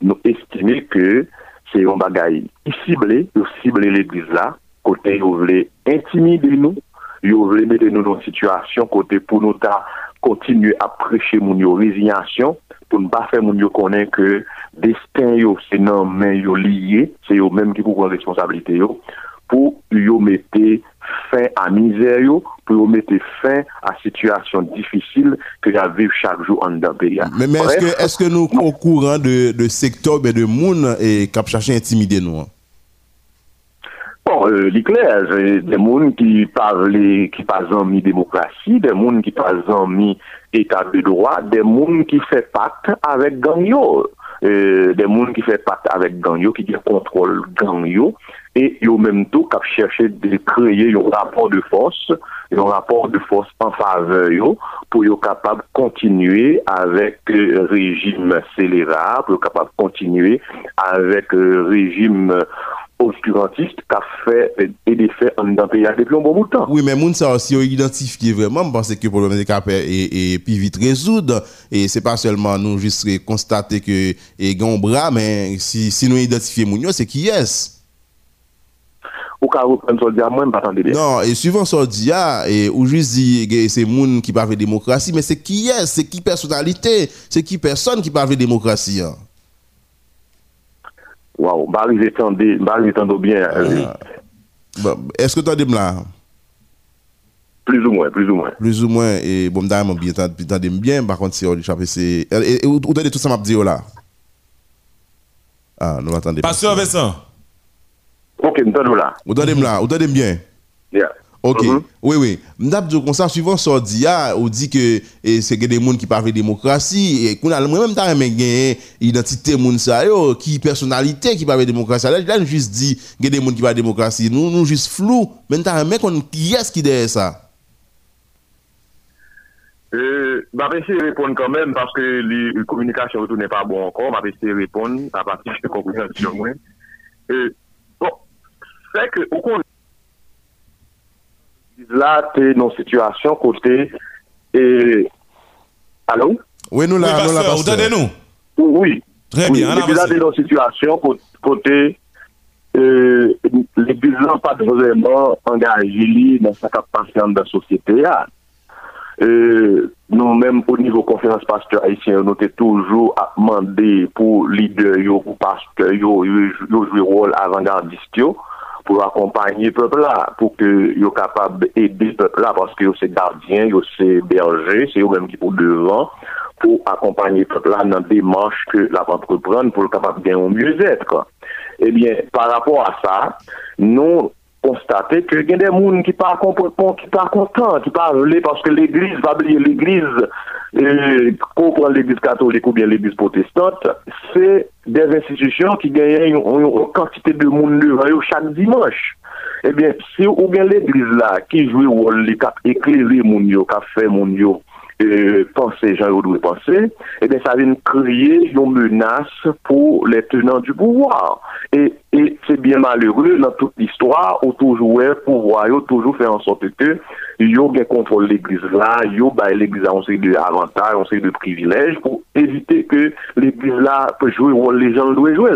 nou estime ke se yon bagay sible, yo sible l'Eglise la, kote yo vle intimide nou, yo vle mette nou nou situasyon, kote pou nou ta kontinu apreche moun yo rezignasyon, pou nou pa fe moun yo konen ke desten yo se nan men yo liye, se yo menm ki pou kon responsabilite yo, pou yo mette fin à misère pour mettre fin à situation difficile que y a vivre chaque jour en pays. Mais, mais est-ce que, est-ce que nous, au courant de, de secteur, ben, de monde, et cap chercher à intimider nous? hein? Bon, euh, l'éclair, c'est des gens qui parlent, qui pas mis démocratie, des gens qui pas mis état de droit, des gens qui fait pacte avec gang euh, des gens qui fait pacte avec gang yo, qui contrôle gang yo, et yo même tout qui cherché de créer un rapport de force, un rapport de force en faveur yo, pour yo capable continuer avec euh, régime scélérat, pour yo capable continuer avec euh, régime obscurantiste qui a fait et des faits en le pays depuis un bon bout de temps. Oui, mais moun ça aussi, identifié vraiment, parce que le problème est capable et, et puis vite résoudre. Et c'est pas seulement nous juste constater que et gon bras, mais si, si nous identifions moun yo, c'est qui est Ou ka reprendre son diamant, pas attendre bien. Non, et suivant ce dia, et ou juste dit que c'est moun qui parle de démocratie, mais c'est qui est, c'est qui personnalité, c'est qui personne qui parle de Waw, bari ve tende, bari ve tende bien. Eske tende m la? Plus ou mwen, plus ou mwen. Plus ou mwen, e bom da yon mwen tende m bien, bakon si yo li chape se... Ou tende tout sa map di yo oh la? Ah, nou atende. Pastor Vincent. Ok, m tende m la. Ou tende m la, ou tende m bien? Yeah. Ok, Mhm. oui, oui. M'dap dit comme ça, suivant dia, on dit que eh, c'est que des gens qui parlent de démocratie, et qu'on a moi-même t'as même gagné identité moun sa yo, qui personnalité qui parle de démocratie. Là, nous juste dit que des gens qui parlent de démocratie, nous, nous juste flou, mais t'as même qu'on qui est-ce qui derrière ça? Euh, bah, essayer de répondre quand même parce que la communication n'est pas bon encore. Je vais essayer de répondre à partir de compréhension. moi. Euh, bon, c'est que, au contraire, es dans une situation côté. Et... Allô? Oui, nous Oui, là, nous là, pasteur, vous pasteur. entendez nous? Oui. Très Oui, bien, on L'église là, avance. est dans une situation cô- côté. Euh, l'église là, pas vraiment engagée dans sa capacité dans la société. là. Euh, nous même au niveau conférence pasteur haïtien, nous sommes toujours à demander pour leader, yo, pour pasteur, yo, yo, pour accompagner le peuple là, pour que yo capable d'aider le peuple là, parce que c'est gardien, c'est berger, c'est eux même qui pour devant, pour accompagner le peuple là dans des démarches que la entreprendre pour le capable de gagner au mieux-être. Eh bien, par rapport à ça, nous constater que il des gens qui pas comprennent, qui pas contents, qui pas parce que l'église, va oublier l'église, euh, comprend l'église catholique ou bien l'église protestante, c'est des institutions qui gagnent une, quantité de monde devant eux chaque dimanche. Eh bien, si ou bien l'église là, qui joue le rôle, qui éclairé moun yo, qui fait moun yo, euh, penser, Jean doit penser, eh bien, ça vient créer une menace pour les tenants du pouvoir. Et, et c'est bien malheureux dans toute l'histoire où toujours le pouvoir, yo toujours fait en sorte que yo bien contrôle l'église là, yo bah l'église a un série de avantages, un série de privilèges pour éviter que l'église là peut jouer rôle les gens doivent jouer.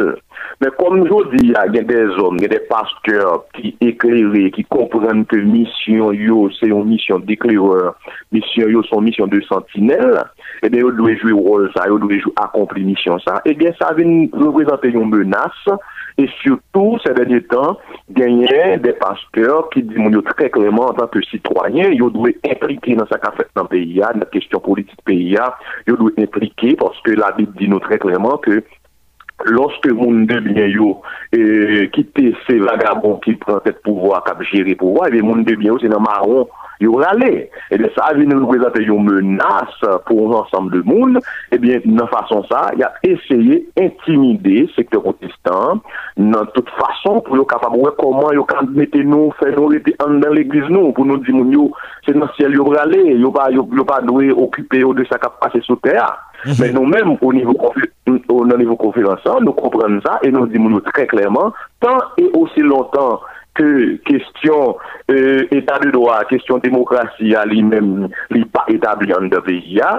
Mais comme je dis, il y a des hommes, il y a des pasteurs qui éclairent, qui comprennent que mission yo, c'est une mission d'éclaireur, mission yo, son mission de sentinelle, eh bien, ils doivent jouer le rôle ça, ils doivent jouer, accomplir mission ça. Eh bien, ça vient représenter une menace, et surtout, ces derniers temps, gagner des pasteurs qui disent très clairement en tant que citoyen, ils doivent impliquer dans sa fait dans le pays, dans la question politique pays, ils doivent impliquer parce que la Bible dit nous très clairement que loske moun debyen yo e, kite se vagabon ki pran tet pouvoi kap jere pouvoi, ebe moun debyen yo se nan maron yo rale. Ebe sa avine nou prezante yo menas pou ansam de moun, ebe nan fason sa, ya eseye intimide sektor protestant nan tout fason pou yo kapab wè koman yo kan mette nou, fè nou rete an dan l'eglise nou, pou nou di moun yo se nan siel yo rale, yo pa, pa dwe okupe yo de sa kap pase sou teya. Terre. Mais nous-mêmes, au niveau, au au niveau conférencial, nous comprenons ça et nous disons très clairement, tant et aussi longtemps que question euh, état de droit, question démocratie à lui-même, n'est pas établi en de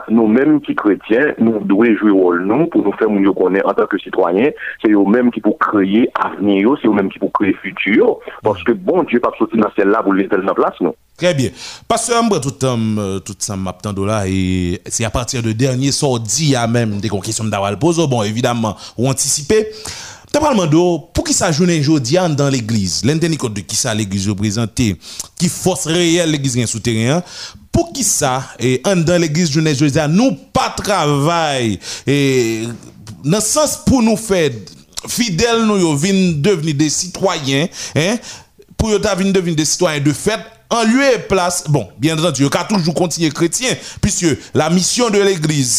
nous-mêmes qui chrétiens, nous devons jouer rôle nous pour nous faire mieux connaître en tant que citoyens, c'est eux-mêmes qui pour créer avenir, c'est eux-mêmes qui pour créer futur, parce que bon Dieu pas sortir dans celle-là pour les dans place, non? Très bien. Parce que tout euh, tout ça m'attend là et c'est à partir de dernier sorti à même des questions pose. Bon, évidemment, ou anticiper. Te palman do, pou ki sa jounen jodi an dan l'eglise, lente ni kote ki sa l'eglise yo prezante, ki fos reyel l'eglise gen souterien, pou ki sa, e, an dan l'eglise jounen jodi an, nou pa travay, e, nan sens pou nou fed, fidel nou yo vin devini de sitwayen, hein, pou yo ta vin devini de sitwayen de fed, en lieu et place, bon, bien entendu, il a toujours continuer chrétien, puisque la mission de l'église,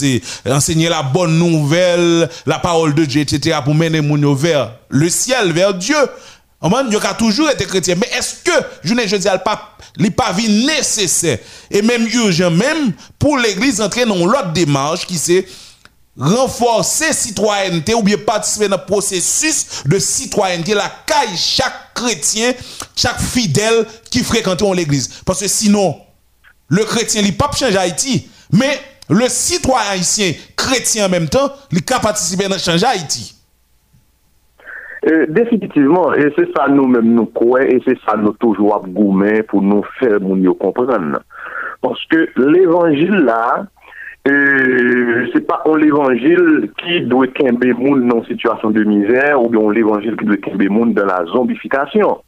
c'est enseigner la bonne nouvelle, la parole de Dieu, etc., pour mener mon vers le ciel, vers Dieu. On il a toujours été chrétien. Mais est-ce que, je ne dis pas, il pas nécessaire, et même urgent, même pour l'église entrer dans l'autre démarche qui c'est renforcer citoyenneté ou bien participer dans le processus de citoyenneté la caille chaque chrétien, chaque fidèle qui fréquente l'église. Parce que sinon, le chrétien, il pas changer Haïti, mais le citoyen haïtien, chrétien en même temps, il peut participer dans changer Haïti. Euh, définitivement, et c'est ça nous-mêmes nous croyons, et c'est ça nous toujours gourmet pour nous faire nous comprendre. Parce que l'évangile là, c'est pas un l'évangile qui doit camber moun dans une situation de misère ou bien l'évangile qui doit camber moun dans la zombification.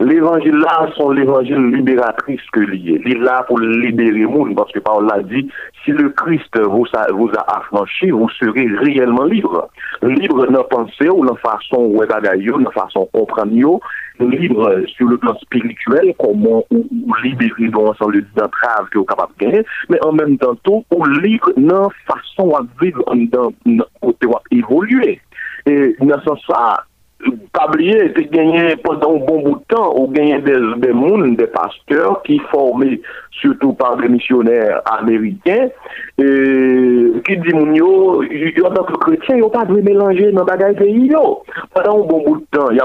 L'évangile là, sont l'évangile libératrice que lié. Il est là pour libérer moun parce que Paul l'a dit, si le Christ vous a, vous a affranchi, vous serez réellement libre. Libre dans la pensée ou dans la façon où dans la façon comprendre libre sur le plan spirituel, comment ou, ou libérer dans l'ensemble d'entraves que vous capable de gagner, mais en même temps tout, ou libre dans la façon à vivre, dans dans côté à évoluer. Et dans ce sens oublier, tu gagné pendant un bon bout de temps, ou gagné des, mondes, des pasteurs qui formés surtout par des missionnaires américains, qui dit moun yo, yo en tant que chrétien, yo pas dû mélanger dans bagay pays yo. Pendant un bon bout de temps, ba y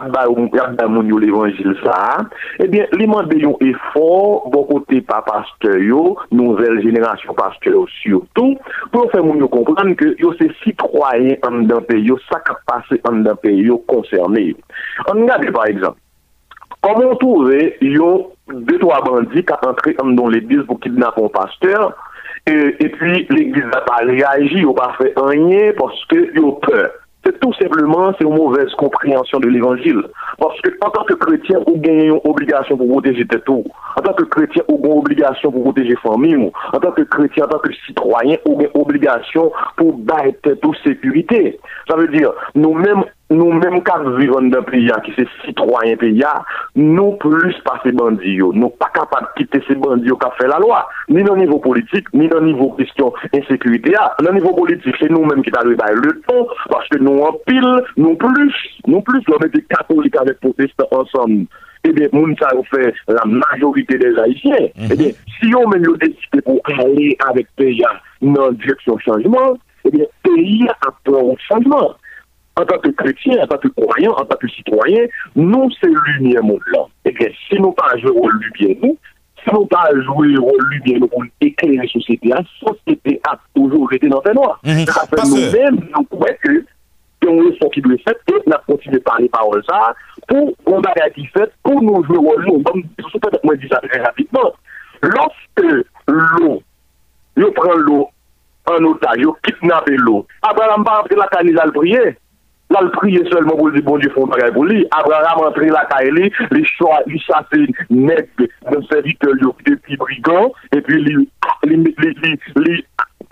a ba moun yo l'évangile ça, eh bien, li mande yon effort, bon côté par pasteur yo, nouvelle génération pasteur surtout, pour faire moun yo comprendre que yo c'est citoyen en d'un pays yo, ça qui passe en d'un pays yo On regarde par exemple, Comment trouver yon deux, trois bandits qui entré dans l'église pour kidnapper un pasteur et, et puis l'église n'a pas réagi, n'a pas fait rien parce que ont peur. C'est tout simplement c'est une mauvaise compréhension de l'évangile. Parce que en tant que chrétien, vous gagnez une obligation pour protéger tes tout. En tant que chrétien, vous avez une obligation pour protéger famille. En tant que chrétien, en tant que citoyen, vous avez une obligation pour battre toute sécurité. Ça veut dire, nous-mêmes, nous-mêmes, quand nous vivons dans un pays qui c'est citoyen pays, nous plus pas ces bandits. Nous pas capables de quitter ces bandits qui ont fait la loi. Ni dans le niveau politique, ni dans le niveau question insécurité. Dans le niveau politique, c'est nous-mêmes qui avons le ton, parce que nous en pile, nous plus, nous plus, on est des catholiques avec protestants ensemble. Eh bien, moun ça fait la majorité des Haïtiens. Eh bien, si on même décidé pour aller avec pays dans la direction changement, eh bien, pays a au changement en tant que chrétien, en tant que croyant, en tant que citoyen, nous, c'est lumière monde. Et que si nous pas jouer au lumière, nous, si nous pas jouer au lumière nous, pour éclairer la société, la société a toujours été dans le noir. Mhm. Parce que- nous-mêmes, nous croyons que c'est une leçon qui doit être faite et nous continuer par les paroles ça pour qu'on bagage qui fait, pour nous jouer au rôle. nous. Bon, je peut-être moi dire ça très rapidement. Lorsque l'eau, yo prend l'eau en otage, yo kidnappe l'eau. Abraham pas entrer la canise à le prier. Là, le prier seulement pour dire bon Dieu font bagay pour lui. Abraham entrer la caille, les choix, il chasse nègre, dans serviteur, petits brigands, et puis, lui,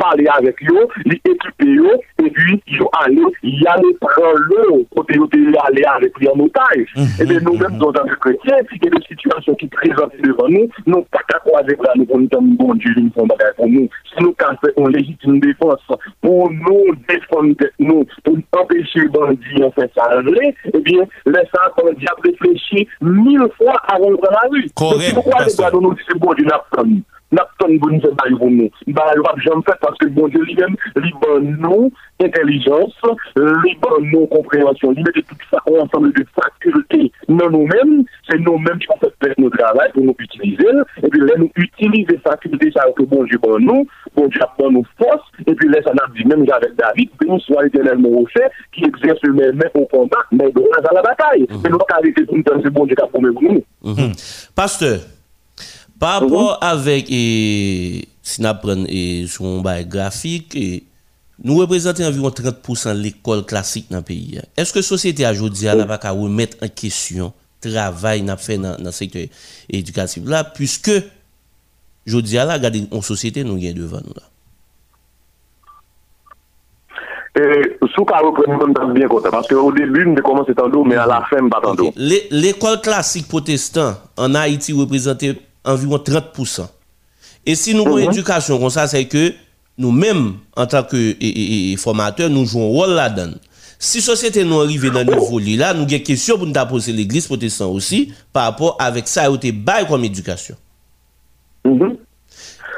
parler avec eux, les équiper eux, et puis ils sont allés, y aller prendre l'eau, côté ils aller avec lui en otage. Et bien nous-mêmes, en tant que chrétiens, il y a des situations qui présentent devant nous, nous pas qu'à croiser bras, nous pour nous bon Dieu, nous bagage pour nous. Si nous qu'à faire une légitime défense pour nous défendre nous, pour empêcher les bandits en fait ça eh bien, laissez un à réfléchir mille fois avant de prendre la rue. Correct, Donc, croisons pasteur. bras, nous disons, bon Dieu, n'a pas n'a pas de bonne bail pour nous. Bah, le pape j'aime fait parce que bon Dieu lui-même, lui donne nous intelligence, lui donne nous compréhension, lui met tout ça ensemble de facultés dans nous-mêmes, c'est nous-mêmes qui avons fait notre travail pour nous utiliser, et puis là, nous utiliser facultés ça que bon Dieu donne nous, bon Dieu donne nous force, et puis là, ça n'a dit même avec David, nous soit éternellement au fait, qui exerce le même au combat, mais grâce à la bataille. Mais nous, pas arrêter tout le temps, c'est bon Dieu qui a promis pour nous. Mhm. Pasteur, par rapport avec et, si nous prenons son bail graphique, et, nous représentons environ 30% de l'école classique dans le pays. Est-ce que la société aujourd'hui n'a pas qu'à remettre en question le travail n'a fait dans le secteur éducatif là, puisque je dis à la regardez en société nous gagnons devant nous là. Sous qu'à reprendre, je suis bien mais à la fin, je ne pas en dos. L'é- L'école classique protestant en Haïti représentait environ 30%. Et si nous oh, avons mm éducation comme ça, c'est que nous-mêmes, en tant que et, et, formateurs, nous jouons un rôle là-dedans. Si la société nous arrive dans le niveau là, nous avons une question pour nous poser l'église protestante aussi par rapport avec ça et été bail comme éducation. Mm -hmm.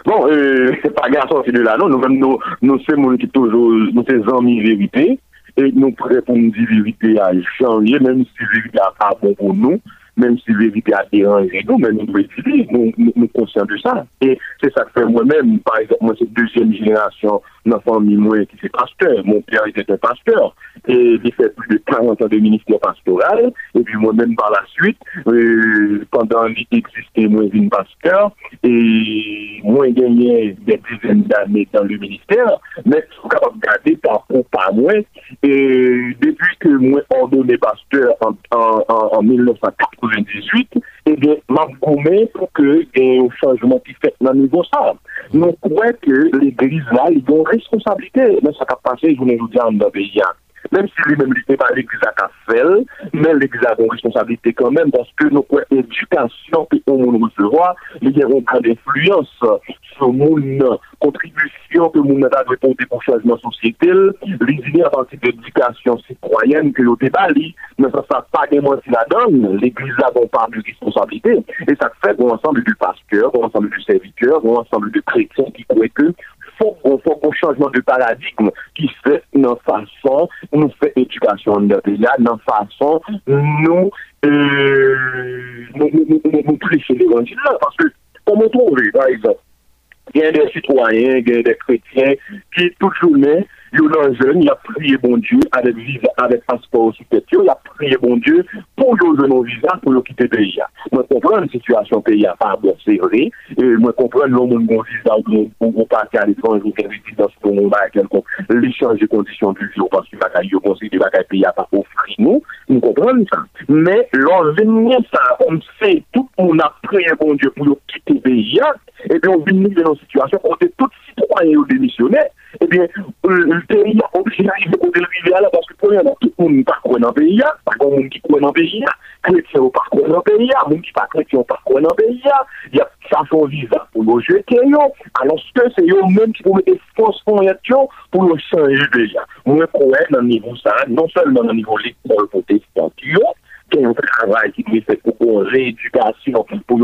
Bon, euh, c'est pas grave sortir de là, non. Nous-mêmes, nous, nous sommes qui toujours, nous sommes amis vérité et nous prêts pour nous dire vérité à changer, même si vérité n'est pas bon pour nous. même si vérité a dérangé nous, mais nous nous, nous, nous conscients de ça. Et c'est ça que fait moi-même, par exemple, moi c'est deuxième génération d'enfants moi qui c'est pasteur. Mon père était un pasteur et il fait plus de 40 ans de ministère pastoral. Et puis moi-même par la suite, euh, pendant l'existence, moi une pasteur et moi gagné des dizaines d'années dans le ministère, mais je suis capable de garder par contre par moi. Et depuis que moi ordonné pasteur en, en, en, en 98, et eh bien, m'a gommé pour que eh, y un changement qui fait dans le niveau ça. Nous croyons que l'église là, a une responsabilité, mais ça a passé, je ne vous dis pas, dans. Même si lui-même, il n'est pas l'église à Cassel, mais l'église a une responsabilité quand même, parce que nous croyons que l'éducation que nous recevons, il y a une grande influence sur le monde, contribution que nous avons répondre pour changement sociétal, à partir de l'éducation citoyenne que nous débali, mais ça ne pas démenti la donne, l'église a une part de responsabilité, et ça fait un ensemble de pasteurs, un ensemble de serviteurs, un ensemble de chrétiens qui croient que faut qu'on qu'on changement de paradigme qui fait notre façon nous fait éducation dans dans façon nous euh, nous, nous, nous, nous, nous l'évangile parce que comme on par exemple il y a des citoyens, il y a des qui, sont jeunes, ils ont prié bon Dieu avec visa, avec passeport sous tête, ils ont prié bon Dieu pour aient un visa pour quitter le pays. Moi, je comprends la situation du pays, pas bon, c'est vrai. Moi, je comprends le monde qui visa ou pour partir à l'étranger, ou qui résidence pour mon bail, quelconque, l'échange de conditions de vie, parce bagaille, je considère que bagaille pays a pas offert nous, nous comprenons ça. Mais, l'enseignement, ça, on sait, tout le monde a prié bon Dieu pour quitter le pays, et puis on vient dans une situation où tout citoyen est démissionné, eh bien, le le pays a obligé d'arriver au rivière là parce que premièrement, tout le monde n'est pas dans le pays, pas de monde qui croit dans le pays, chrétien ou pas croit dans le pays, monde qui pas chrétien ou pas croit dans le pays, il y a ça son visa pour le jeter, alors que c'est eux même qui vont mettre force pour le changer le pays. Moi, je crois dans le niveau ça, non seulement dans le niveau l'école protestante, a un travail qui être fait pour une rééducation, pour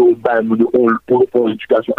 pour pour l'éducation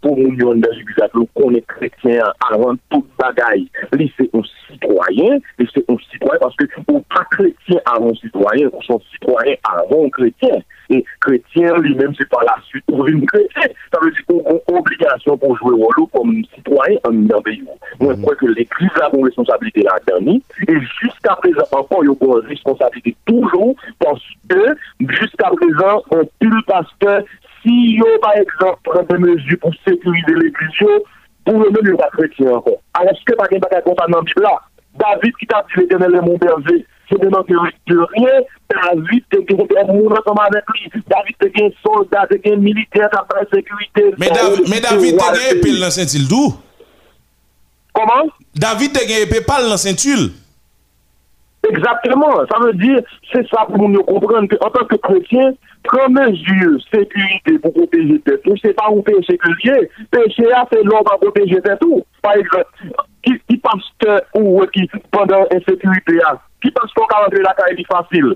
pour l'union dans l'église, qu'on est chrétien avant toute bagaille. C'est un citoyen, c'est citoyen parce que on pas chrétien avant citoyen, on sont citoyen avant chrétien. Et chrétien lui-même, c'est par la suite une chrétien. Ça veut dire qu'on a une obligation pour jouer au rôle comme citoyen en un pays. Moi, je crois que l'église a une responsabilité là-dedans. Et jusqu'à présent, encore, il y a une responsabilité toujours parce que jusqu'à présent, on tue le pasteur. Si yo, par exemple, prend des mesures pour sécuriser l'église, pour le même, il pas chrétien encore. Alors, est-ce que pas qu'il y a comme ça dans la Bible là? David qui t'a dit l'éternel est mon berger, se deman ke rekturye, David te gen moun akoman vek li, David te gen soldat, te gen militer, ta pre sekurite. Men David te gen epil nan sentil dou? Koman? David te gen epil pal nan sentil? Exactement, sa ve dire, se sa pou moun yo komprende, en tanke kretien, premen zye, sekurite pou proteje tetou, se pa ou peche ke liye, peche a se lor pa proteje tetou, pa ekret. ki paske ou wè ki pandan ensekurite a, ki paske ou ka rentre la ka e li fasil.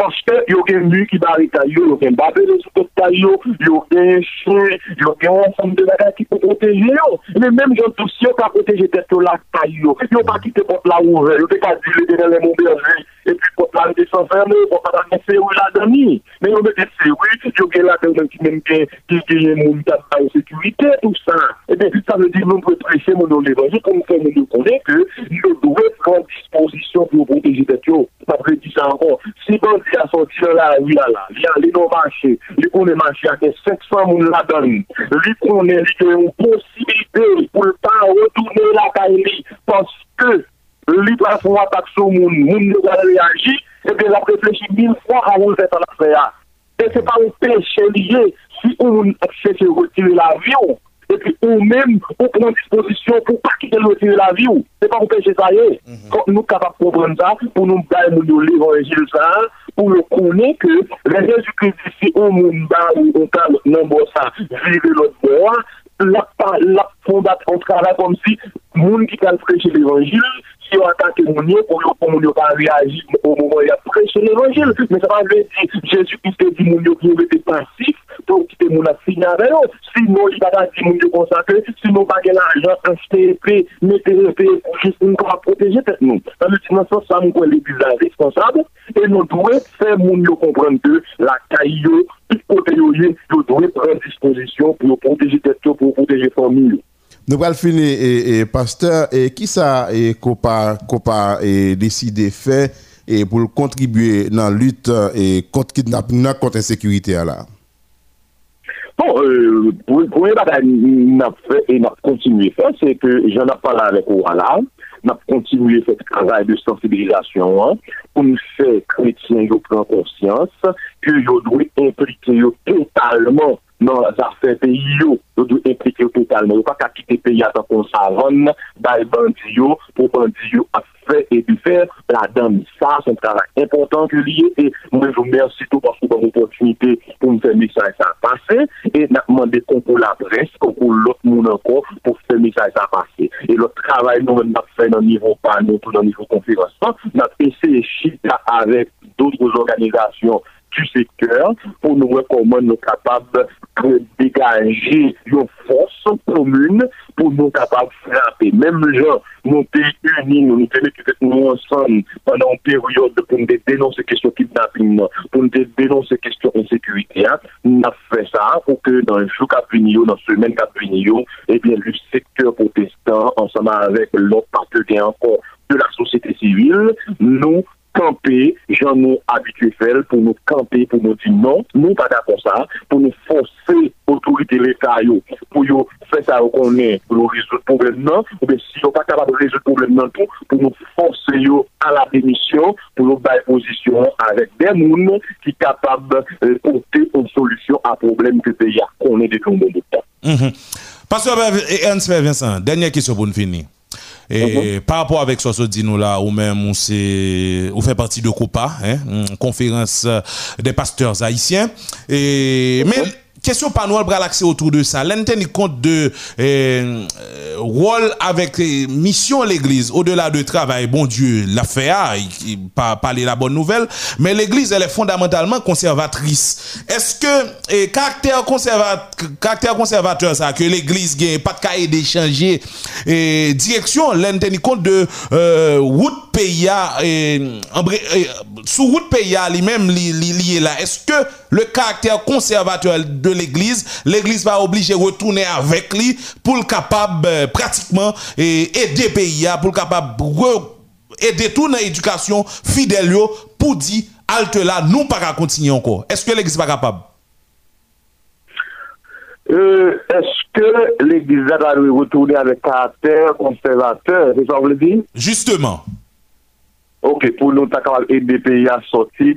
Paske yo gen mu ki barita yo, yo gen babè de soukota yo, yo gen chè, yo gen ansanm de bagay ki pou proteje yo. Men menm jan tou si yo ka proteje tet yo la ta yo, yo pa ki te pot la ouve, yo te ka dile de lè moun berje, et puis pour parler de 120 mots, pour parler de c'est où la demi. Mais on met c'est où, je gagne la demi qui même qui gagne mon tabac en sécurité, tout ça. Et bien, ça veut dire, nous pouvons prêcher mon nom l'évangile, comme ça, nous nous connaît que nous devons prendre disposition pour protéger les gens. Après, dis ça encore. Si bon, il a sorti là, oui, là, là, il a allé dans le marché, il connaît marché avec 500 mounes la demi. Lui connaît, il a une possibilité pour ne pas retourner la caille parce que il doit faire attaque sur le monde, le monde doit réagir, et bien il a réfléchi mille fois avant de faire l'affaire. Et ce n'est pas un péché lié si on à retirer l'avion. Et puis, ou même, on prend disposition pour pas quitter le retirer la vie. C'est pas pour pécher ça y est. Quand nous sommes capables de comprendre ça, pour nous donner nous l'évangile ça, pour nous connaître que le Jésus-Christ au monde, ou on parle, ça, vivre l'autre la, la fondation, on travaille comme si, monde qui a prêché l'évangile, si on attaque mon Dieu, pour que mon Dieu pas réagir au moment où il a prêché l'évangile. Mais ça va dire, Jésus-Christ a dit mon Dieu qui était passif, pour quitter mon signer avec eux. Sinon, il va dire mon Dieu comme sinon, pas l'argent, acheter épée, mettre épée, juste pour protéger tête nous. Dans le sens, ça, nous, l'église est responsable, et nous devons faire mon Dieu comprendre que la caillou, tout côté, nous devons prendre disposition pour protéger tête, pour protéger famille. Nous allons finir, et, et, pasteur, et qui ça et Copa, Copa et décidé faire et pour contribuer dans la lutte et contre kidnapping, contre insécurité là? Bon, euh, pour le premier bataille, n'a fait et n'a continué faire, c'est que j'en ai parlé avec Ouala, n'a continué fait travail de sensibilisation, hein, pour nous faire chrétiens, yo prendre conscience, que yo doit impliquer yo totalement nan zafè peyi yo, yo dwe implike yo totalman. Yo pa ka kite peyi atan kon sa ron, bay bandi yo, pou bandi yo a fè e di fè, la dan mi sa, son travak important ki liye, e mwen jou mersi tou paskou ban opotunite pou mwen fè misay sa pase, e nan mande konkou la pres, konkou lot moun anko pou fè misay sa pase. E lot travay nou men nan fè nan nivou panou, nan nivou konfirasyon, nan pese chita avèk doutre organizasyon du secteur pour nous voir comment nous sommes capables de dégager une force commune pour nous capables de frapper. Même les gens, nous pays unis, nous nous ensemble pendant une période pour nous dénoncer ces questions kidnapping, pour nous dénoncer ces questions insécurité. Nous avons fait ça pour que dans le jour qui dans la semaine qui eh bien, le secteur protestant, ensemble avec l'autre partenaire encore de la société civile, nous kampe, jan nou abitue fel, pou nou kampe, pou nou di non, nou pa da kon sa, pou nou fonse otorite l'Etat yo, pou yo fè non, sa non yo konen, pou nou rezout problem nan, ou ben si yo pa kapab rezout problem nan tou, pou nou fonse yo a la demisyon, pou nou bay posisyon avèk den moun ki kapab kontè ou solusyon a problem ki pe ya konen de kon bon boutan. Pastor Ernst Vincent, denye ki sou bon fini. Et par rapport avec ce que dit nous là, ou même on, on fait partie de COPA, hein, conférence des pasteurs haïtiens. Et, mais question nous bras l'accès autour de ça. L'on compte de euh, rôle avec mission l'église au-delà de travail. Bon Dieu l'a fait, pas parler la bonne nouvelle, mais l'église elle est fondamentalement conservatrice. Est-ce que eh, caractère conservateur caractère conservateur ça que l'église gagne pas de cahier d'échanger et direction l'on compte de euh, route pays et, sous route pays lui-même lié là. Est-ce que le caractère conservateur de l'église, l'église va obliger retourner avec lui pour le capable euh, pratiquement aider pays pour le capable aider tout dans l'éducation fidèle pour dire halte là nous pas continuer encore. Est-ce que l'église pas capable? Euh, Est-ce que l'église va retourner avec caractère conservateur, c'est ça vous le dire? Justement. Ok, pou nou ta kamal EDPI a soti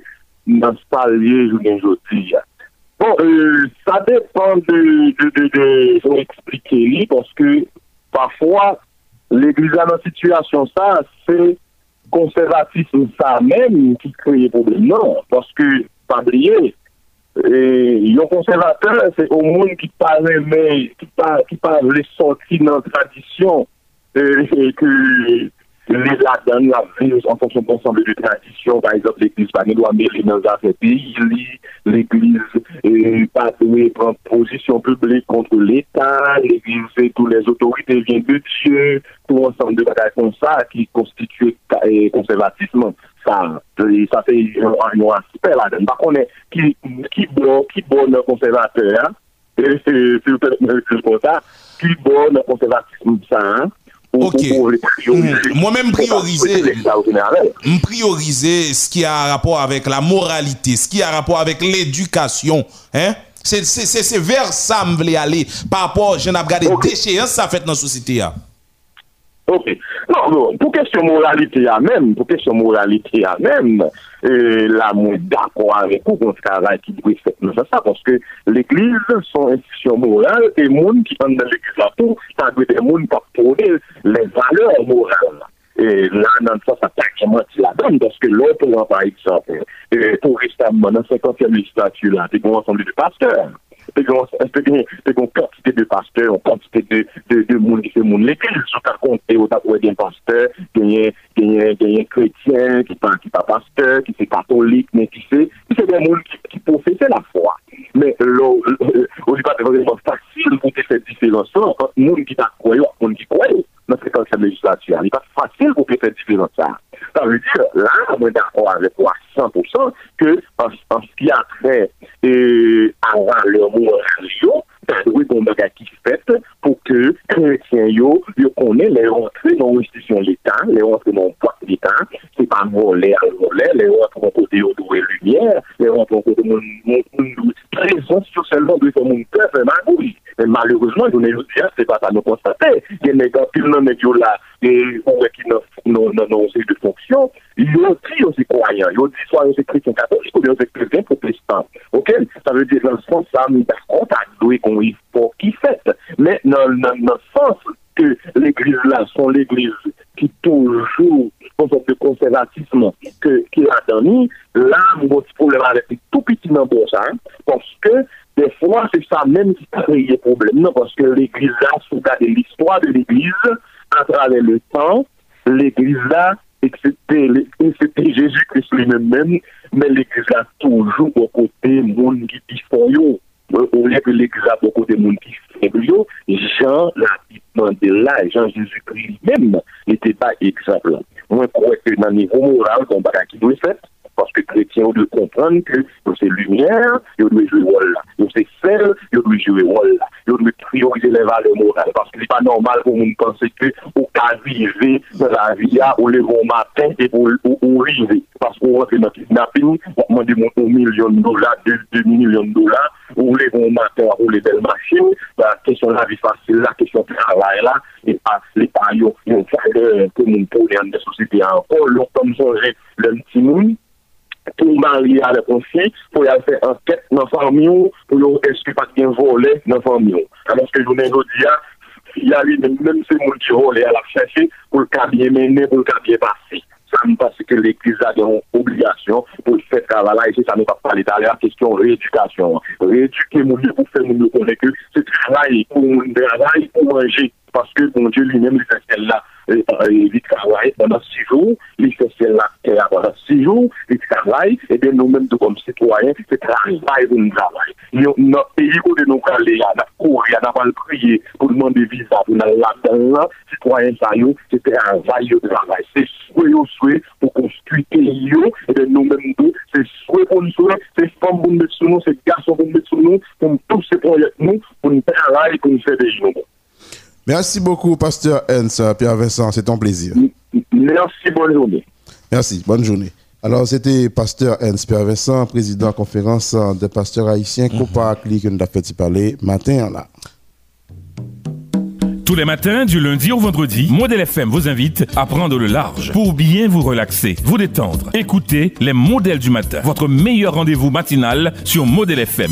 nan salye jounen joti ya. Bon, euh, sa depan de, de, de, de, joun eksplike li, porske pafwa, l'Eglise anan situasyon sa, se konservatisme sa men ki kreye problem. Non, porske pabliye, euh, yon konservateur, se o moun ki pa reme, ki pa vle soti nan tradisyon, e, euh, e, e, les là-dedans, la vie en fonction de l'ensemble de traditions, par exemple, l'église pas doit mêler dans les pays, l'église pas doit prendre position publique contre l'État, l'église et toutes les autorités viennent de Dieu, tout ensemble de bagages comme ça qui constitue le conservatisme. Ça, ça fait un aspect là-dedans. Par contre, qui, qui bon, qui bon conservateur, c'est peut-être ça, qui bon conservatisme, ça, hein? Ok. Moi-même prioriser, prioriser ce qui a rapport avec la moralité, ce qui a rapport avec l'éducation. Hein? C'est vers ça que je voulais aller par rapport, je n'ai regardé déchéance ça fait dans la société. Ok. Non, non, pou kesyon moralite ya men, pou kesyon moralite ya men, euh, la mwen d'akon avekou kon skara ki dwe fet nan sa sa, konske l'Eglise son institisyon moral e moun ki an nan l'Eglise la tou, ta dwe de moun pa pwone les valeur moral. E la nan sa sa takman ti la dan, konske lò pou an par exemple, pou restabman nan 50e legislatu la, te kon an sanble de pasteur. C'est une quantité de pasteurs, une quantité de, de, de monde qui fait monde. L'église, on a compté, on a des pasteurs, il y a des chrétiens qui ne qui pas pasteurs, qui sont catholiques, mais qui c'est, c'est des gens qui, qui professent la foi. Mais là, on dit pas vraiment facile pour faire cette différence entre les gens qui croient et les gens qui croient dans cette campagne législature. Il n'est pas facile pour faire cette différence. Ça veut dire, d'accord avec toi 100% que en, ce qui a trait le qui fait pour que les chrétiens yo, yo connaissent les rentrées dans l'institution de l'État, les rentrées dans le poids de l'État, c'est pas voler à voler, les rentrées dans côté de la lumière, les rentrées dans côté de mon présence sur seulement de mon cœur, oui. Mais malheureusement, je ne dis c'est pas ça nous constater. Il y a des gens qui n'ont là, et qui n'ont de fonction, ils ont dit aussi croyants, ils ont dit soit ils sont chrétiens catholiques ou? Ça veut dire dans le sens, ça, t'as doué qu'on y faut qui fait. Mais dans, le sens que l'église là sont l'église qui toujours une sorte de conservatisme que qu'il a donné, là, mon petit problème avec tout petit pour ça, hein, parce que des fois, c'est ça même qui crée des problèmes, non, parce que l'église là, si vous regardez l'histoire de l'église, à travers le temps, là, c'était Jésus-Christ lui-même, mais l'église là, toujours au côté monde qui font au lieu que l'église a beaucoup de monde qui faible, Jean l'a demandé là, Jean Jésus-Christ lui-même n'était pas exemple. Moi, je crois que dans le niveau moral, on va qui doit faire, parce que chrétiens doivent comprendre que c'est lumière, ils doivent jouer rôle là. Yo se sel, yo dwi jure wol la. Yo dwi priorize le vale moral. Paske li pa normal pou moun pense ke ou ka vive la via ou le bon matin e ou rive. Paske ou rentre nan kidnapping, wakman di moun ou milyon dola, 2 milyon dola, ou le bon matin, ou le bel machin, la kesyon la vi fasil la, kesyon travay la, e pa li pa yo yon chaleur pou moun pou le an de sosite an kon, lor tom son re lèm ti moun, pour marier avec un fille, pour y faire enquête dans la famille, pour est-ce que pas bien volé dans la famille. Alors que je vous dis, il y a même ces gens qui volent à la chercher pour le cas bien mener, pour le cas bien passer. Ça me passe que l'Église a une obligation pour faire travail. Et ça ne pas parler la question de rééducation. Rééduquer mon Dieu pour Paske bon dieu li men li fè sel la li travay banan 6 jou, li fè sel la banan 6 jou, li travay, e ben nou men do kom sitwayen, se travay pou nou travay. Nou peyi kou de nou kale ya, nan kou ya, nan pal priye, pou nou mande viza pou nan la dan la, sitwayen sa yo, se travay yo travay. Se swe yo swe pou konstuite yo, e ben nou men do, se swe pou nou swe, se fom pou nou met sou nou, se gason pou nou met sou nou, pou nou tou se proyek nou, pou nou travay, pou nou fè de yon nou. Merci beaucoup, Pasteur Hans, Pierre Vincent, c'est un plaisir. Merci, bonne journée. Merci, bonne journée. Alors, c'était Pasteur Hans Pierre Vincent, président de la conférence des pasteurs haïtiens, mm -hmm. que nous avons fait parler matin là. Tous les matins, du lundi au vendredi, Modèle FM vous invite à prendre le large pour bien vous relaxer, vous détendre. Écoutez les modèles du matin, votre meilleur rendez-vous matinal sur Modèle FM.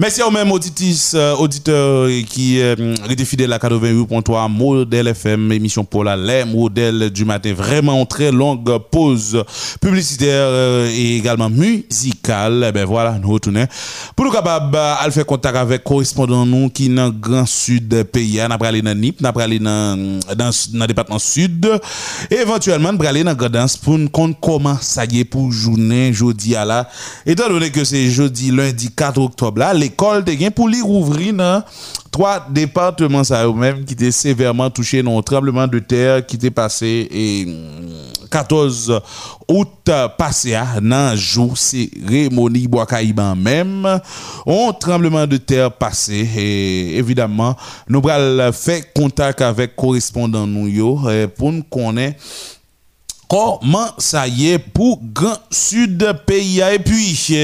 Merci aux mêmes auditrices, euh, auditeurs qui euh, étaient fidèles à 88.3 Modèle FM, émission pour la les modèles du matin. Vraiment très longue pause publicitaire euh, et également musicale. Eh ben voilà, nous retournons. Pour nous capables de faire contact avec correspondant nous qui dans le grand sud pays. On a aller dans NIP, on a aller dans le département sud et éventuellement on aller dans Gardens pour nous compte comment ça y est pour journée jeudi à là. Étant donné que c'est jeudi lundi 4 octobre là, l'école te gen pour lui rouvrir dans trois départements qui étaient sévèrement touchés dans tremblement de terre qui était passé et mm, 14 août passé à dans jour cérémonie Boakaïban même un tremblement de terre passé et évidemment nous allons faire contact avec correspondant nous eh, pour nous connaître comment ça y est pour grand sud pays? Et puis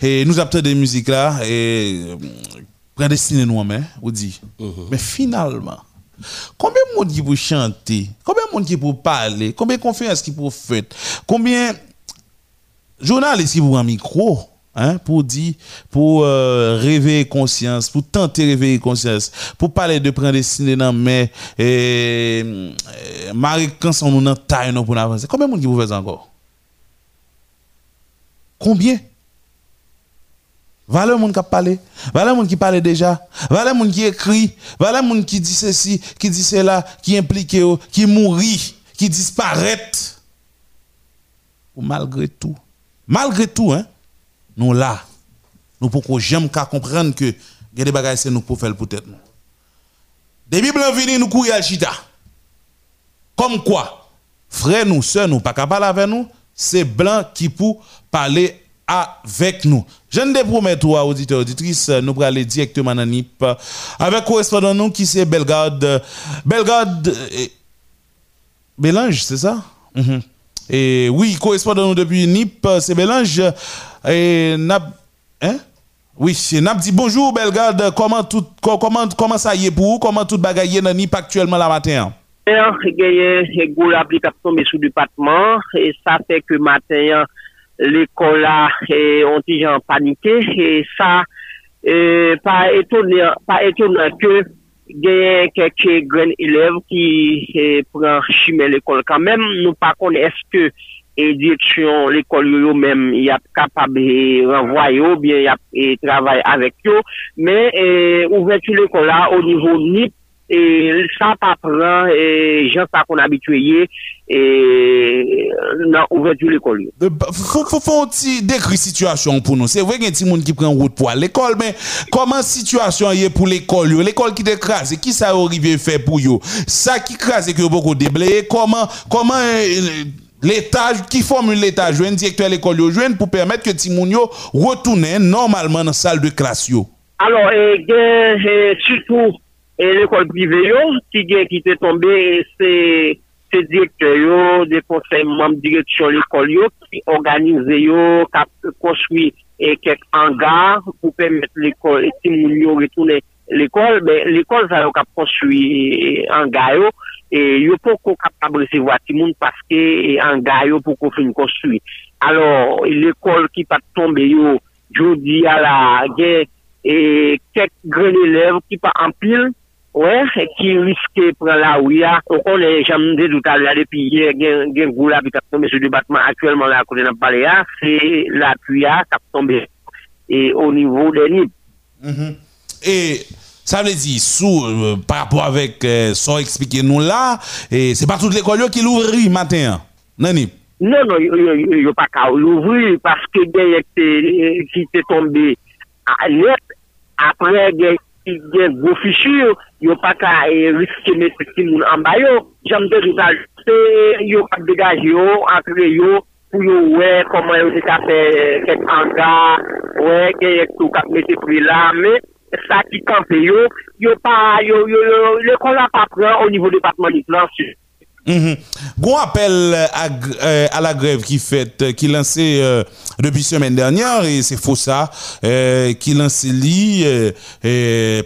eh, nous avons des musiques là et euh, prédestiné nous mais vous dit mais finalement combien de monde qui pour chanter combien de monde qui pour parler combien de conférences qui pour faire combien journalistes qui pour un micro? Hein, pour dire, pour euh, réveiller conscience, pour tenter de réveiller conscience, pour parler de prendre des dans mais et euh, Marie quand on nous taille pour avancer. Combien de monde qui vous fait encore? Combien? Voilà le monde qui a parlé, voilà le monde qui parle déjà, voilà le monde qui écrit, voilà le monde qui dit ceci, qui dit cela, qui implique, qui mourit, qui disparaît. Malgré tout, malgré tout, hein, nous là, nous pouvons jamais comprendre que il y a des bagages c'est nous pour faire peut-être. Des blancs viennent nous courir à chita. Comme quoi, frères nous, sœurs nous, pas capable avec nous, c'est blanc qui pour parler avec nous. Je ne promets toi, auditeurs, auditrices, nous allons aller directement dans NIP avec correspondant nous qui c'est Belgrade. Belgrade, eh, Bélange, c'est ça? Mhm. Et oui, correspondant nous depuis NIP, c'est Bélange. Et n'a hein? Oui, n'a dit bonjour Belgrade, comment tout comment comment ça y est pour vous, comment tout bagaille dans NIP actuellement la matin? Il a une grosse application sous le département et ça fait que matin l'école là est un petit peu paniqué. Et ça euh, pas étonnant pas étonnant que a quelques élèves qui prennent chimé l'école. Quand même nous pas connaissons est-ce que e direksyon l'ekol yo yo menm yap kapab e renvwa yo, bien yap e travay avek yo, men e, ouvertu l'ekol la o nivou NIP, e, sa pa pran, e, jan pa kon abitweye, nan ouvertu l'ekol yo. Fon ti dekri situasyon pou nou, se vwe gen ti moun ki pren wout pou al l'ekol, men koman situasyon ye pou l'ekol yo, l'ekol ki dekrasi, ki sa orive fe pou yo, sa ki krasi ki yo boko debleye, koman, koman... L'État, qui formule l'État jeune, directeur de l'école jeune, pour permettre que Timounio retourne normalement dans la salle de classe. Alors, et, et, surtout l'école privée qui, qui était tombée, c'est ces directeurs, des conseils membres direction de l'école qui organisent, qui construisent quelques hangars pour permettre l'école Timounio retourner l'ekol, l'ekol sa yo kap konsuy an eh, gayo, e yo pou ko kap abrese vwati moun paske an eh, gayo pou ko fin konsuy. Alors, l'ekol ki pat tombe yo, jodi ala gen, e kek gren elev ki pa ampil, Ouè, ouais, ki riske pran la ou ya, ou kon e jam de doutal la depi gen, gen gou la pi kap tombe sou debatman aktuelman la kote nan pale ya, se la pu ya kap tombe e o nivou de nip. Mm -hmm. E Ça veut dire, sous, euh, par rapport avec euh, son expliqué nous là, et c'est pas toute l'école qui l'ouvre matin, Nani? Non, non, yo, yo, yo pas qu'à l'ouvrir parce que gen qui qui t'est tombé à net, après gen gros fichures, yo pas qu'à eh, risquer mettre petit moun en bas. J'aime tout à l'heure, c'est yo pas dégager entre yo, pour yo ouais comment yo t'es fait quelques hangars, ouais, gen tout cap mettre pris là, mais sa ki kampe yo, yo pa, yo, yo, yo, yo kon la pa pran o nivou depatman li plan su. Mhm. Gon appel euh, à la grève qui fait, qui lancé euh, depuis semaine dernière et c'est faux ça, euh, qui lancé li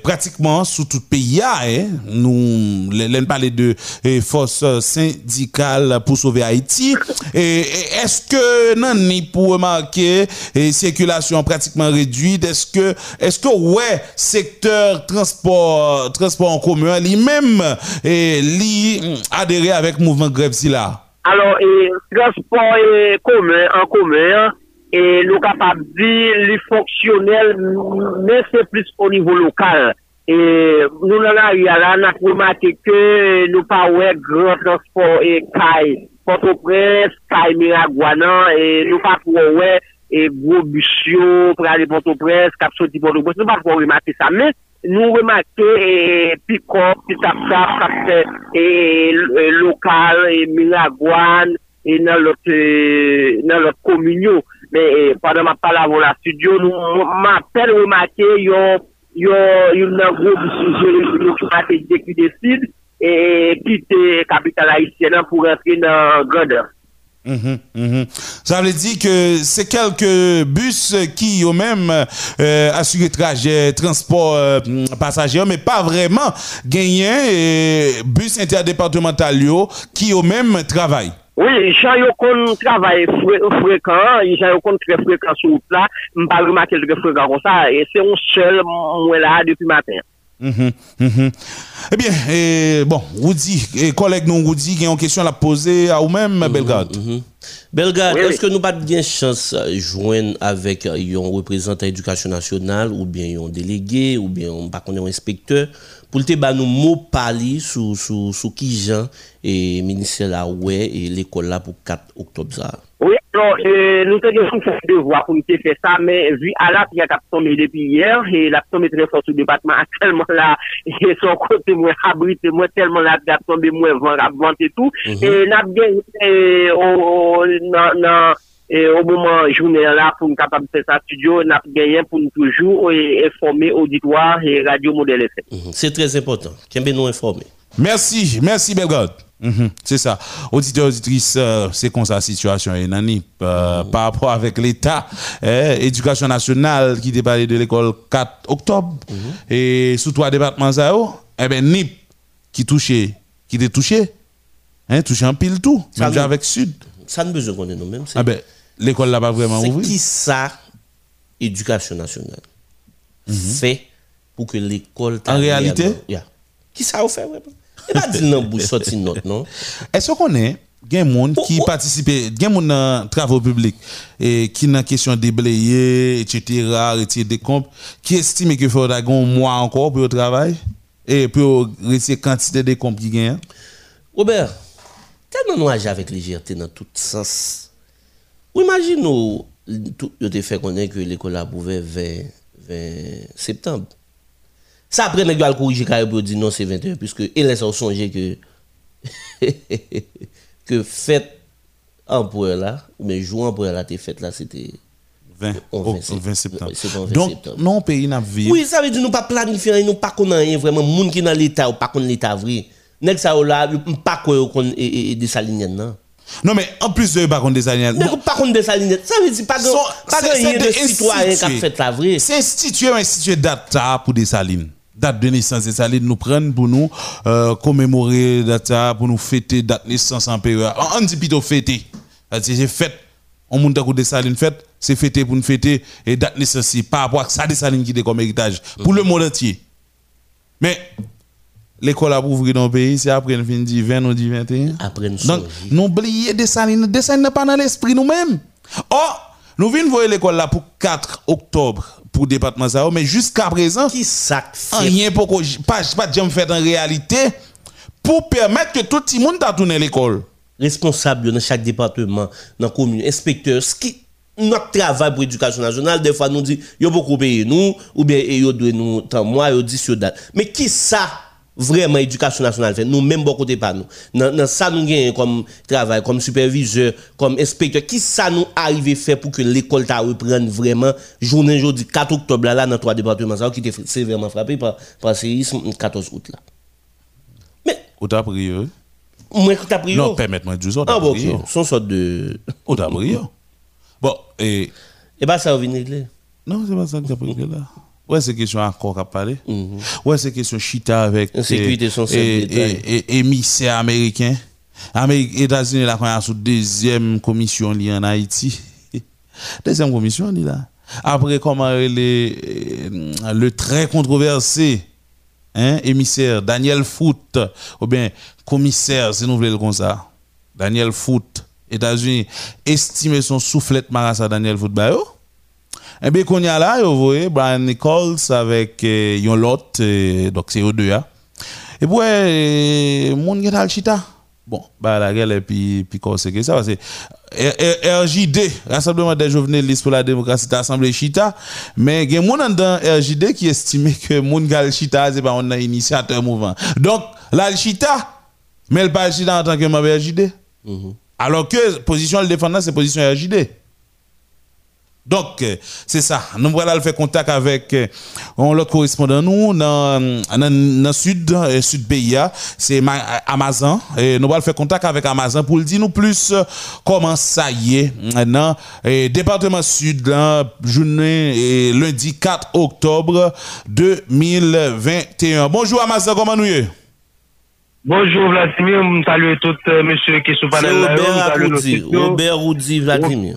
pratiquement sous tout pays hein. Nous l'en parler de force syndicale pour sauver Haïti. Est-ce que non ni pour remarquer et circulation pratiquement réduite, est-ce que est-ce que ouais secteur transport transport en commun lui-même li mm, adhéré avec mouvement grève si là? Alors, et, transport et commun, en commun, et nous capables de dire, les fonctionnels, mais c'est plus au niveau local. Et nous, dans la rue, là, a remarqué que nous pas ouais grand transport et caille, Port-au-Prince, caille Miragouanan, et nous pas pour ouais et gros bus pour aller Port-au-Prince, cap sorti Port-au-Prince, nous pas pour remarquer ça, mais Nou remake pikop, pitapsap, kapte lokal, e, milagwan, e, nan lot e, kominyo. Men, padan ma pala vola studio, nou ma pel remake yon nan gro bisou ki mate dekide sid, e pite kapital Haitien nan pou rentre nan Grandeur. Mhm, mhm. Ça veut dire que c'est quelques bus qui ont même euh, assuré trajet, transport euh, passager, mais pas vraiment gagné bus interdépartemental qui ont même travail. Oui, gens yo kon fré- fréquent, gens yo kon très fréquent sur route là, m'pas remarqué très fréquent comme ça et c'est un seul moi là depuis matin. Mhm, mhm. Eh bien, eh, bon, Woody, eh, collègue non Woody, il y a une question à la poser à vous-même, Belgrade. Belgrade, Oui, est-ce oui. que nous pas de chance de joindre avec un représentant éducation nationale ou bien un délégué ou bien on un inspecteur pour te nous mot parler sous sous sous qui Jean et ministère là ouais et l'école là pour 4 octobre ça? Oui, alors, euh, nous avons fait devoir pour nous faire ça, mais vu à la qui a tombé depuis hier, et la tombé très fort sur le département, actuellement là, et son côté moins abrité, moi tellement la a tombé moins vent, a vent et tout, et n'a bien, euh, au, et moment journée là, pour nous capable de faire ça studio, n'a gagné pour nous toujours informer auditoire et radio modèle FM. Mhm. C'est très important. Qu'est-ce nous informer. Merci, merci Belgrade. Mhm, c'est ça. Auditeurs, auditrices, euh, c'est comme ça la situation est euh, par rapport avec l'État, eh, éducation nationale qui départait de l'école 4 octobre et sous trois départements ça yo, eh ben NIP qui touchait, qui était touché, hein, touché en pile tout, Ça même avec Sud. Ça ne besoin qu'on ait nous-mêmes. c'est- Ah ben l'école là pas vraiment C'est ouvert. qui ça, éducation nationale, fait pour que l'école... En réalité? Yeah. Qui ça a fait vraiment? Et pas dire non, bouche sorti note, non? Est-ce qu'on est gen moun qui Oh, oh. participe, gen moun dans travaux publics et qui dans question déblayer, etc., retirer des comptes, qui estime que faudra un mois encore pour le travail et pour retirer quantité de comptes qui gagnent? Robert, tellement nous agissons avec légèreté dans tout sens. Ou imagine nous, tout, yo te fait connaître que l'école a ouvert 20, 20 septembre. Ça après, nous allons corriger carré pour dire non, c'est 21, puisque il laisse songer que, que fête empereur là, bien jour empereur là, t'es fête là, c'était 20, au au- 20 au 20 septembre. Ouais, c'est au 20 Donc, septembre. non pays n'a vu. Oui, ça veut dire nous pas planifier, nous pas connaître vraiment monde qui dans l'état ou pas connaître l'état vrai. Nek ça là, pas qu'on et et des salines non. Non, mais en plus de par contre des années, Nek pas connaître des salines, ça veut dire pas grand- pas de citoyen qui a fait la vraie. c'est institué institué date ça pour des salines. Date de naissance des salines nous prennent pour nous euh, commémorer date ça, pour nous fêter date de naissance en période. On dit plutôt fêter. C'est fête. On monte à des salines fête, c'est fêter pour nous fêter et date de naissance par rapport à ça des salines qui est comme héritage pour le monde entier. Mais l'école a ouvert dans le pays, c'est après nous fin dit 20 ou dit 21. Après nous Donc, n'oubliez des salines, des salines n'est pas dans l'esprit nous-mêmes. Oh, nous venons voir l'école là pour 4 octobre pour le département ça, mais jusqu'à présent, qui rien pour que pas pas de fait en réalité pour permettre que tout le monde t'a tourné l'école. responsable dans chaque département, dans la commune, inspecteur, ce qui notre travail pour l'éducation nationale, des fois nous dit, yo beaucoup payer nous, ou bien yo doit nous, tant moi, yo dit sur date. Mais qui ça, vraiment éducation nationale fait nous même bon côté pas nous dans ça nous gagne comme travail comme superviseur comme inspecteur qui ça nous arrive faire pour que l'école ta reprenne vraiment journée jeudi 4 octobre là, dans trois départements ça qui était sévèrement frappé par par séisme 14 août là Ou t'as pris eux? moi que t'as pris Non, yo. permettez-moi de dire ça. ah bon ok son sorte de Ou t'as pris eux. Bon, et. et bah ça va venir régler Non, c'est pas ça que t'as pris là. Ouais, c'est question encore à parler. Ouais, c'est question chita avec. Émissaire américain. Amérique, États-Unis, là, quand a sous deuxième commission li en Haïti. deuxième commission, li là. Après, comment euh, le très controversé, hein, émissaire Daniel Foot, ou bien commissaire, si nous voulons le comme ça. Daniel Foot, États-Unis, estime son soufflette marassa Daniel Foot, bah, yo. Eh bien, qu'on y a là, vous voyez, Brian Nichols avec euh, yon lot, euh, donc c'est eux deux, hein. Et puis, euh, moun gen al chita. Bon, bah la gueule, et puis, puis c'est que ça, R- R- RJD, Rassemblement des Journalistes pour la démocratie, c'est Assemblée Chita, mais gen moun an dans RJD qui estime que moun gal chita, c'est pas un initiateur mouvement. Donc, le chita, mais elle pas chita en tant que membre RJD. Alors que position le défendant, c'est position RJD. Donc, euh, c'est ça. Nous voilà le faire contact avec euh, l'autre correspondant. Nous dans dans sud euh, sud PIA, c'est Ma- Amazon. Et nous allons faire contact avec Amazon pour le dire nous plus euh, comment ça y est euh, dans euh, département sud là, journée et lundi 4 octobre 2021. Bonjour Amazon, comment nous y est? Bonjour Vladimir, je salue tous euh, monsieur qui sont c'est panel là, Robert Akoudi. Vladimir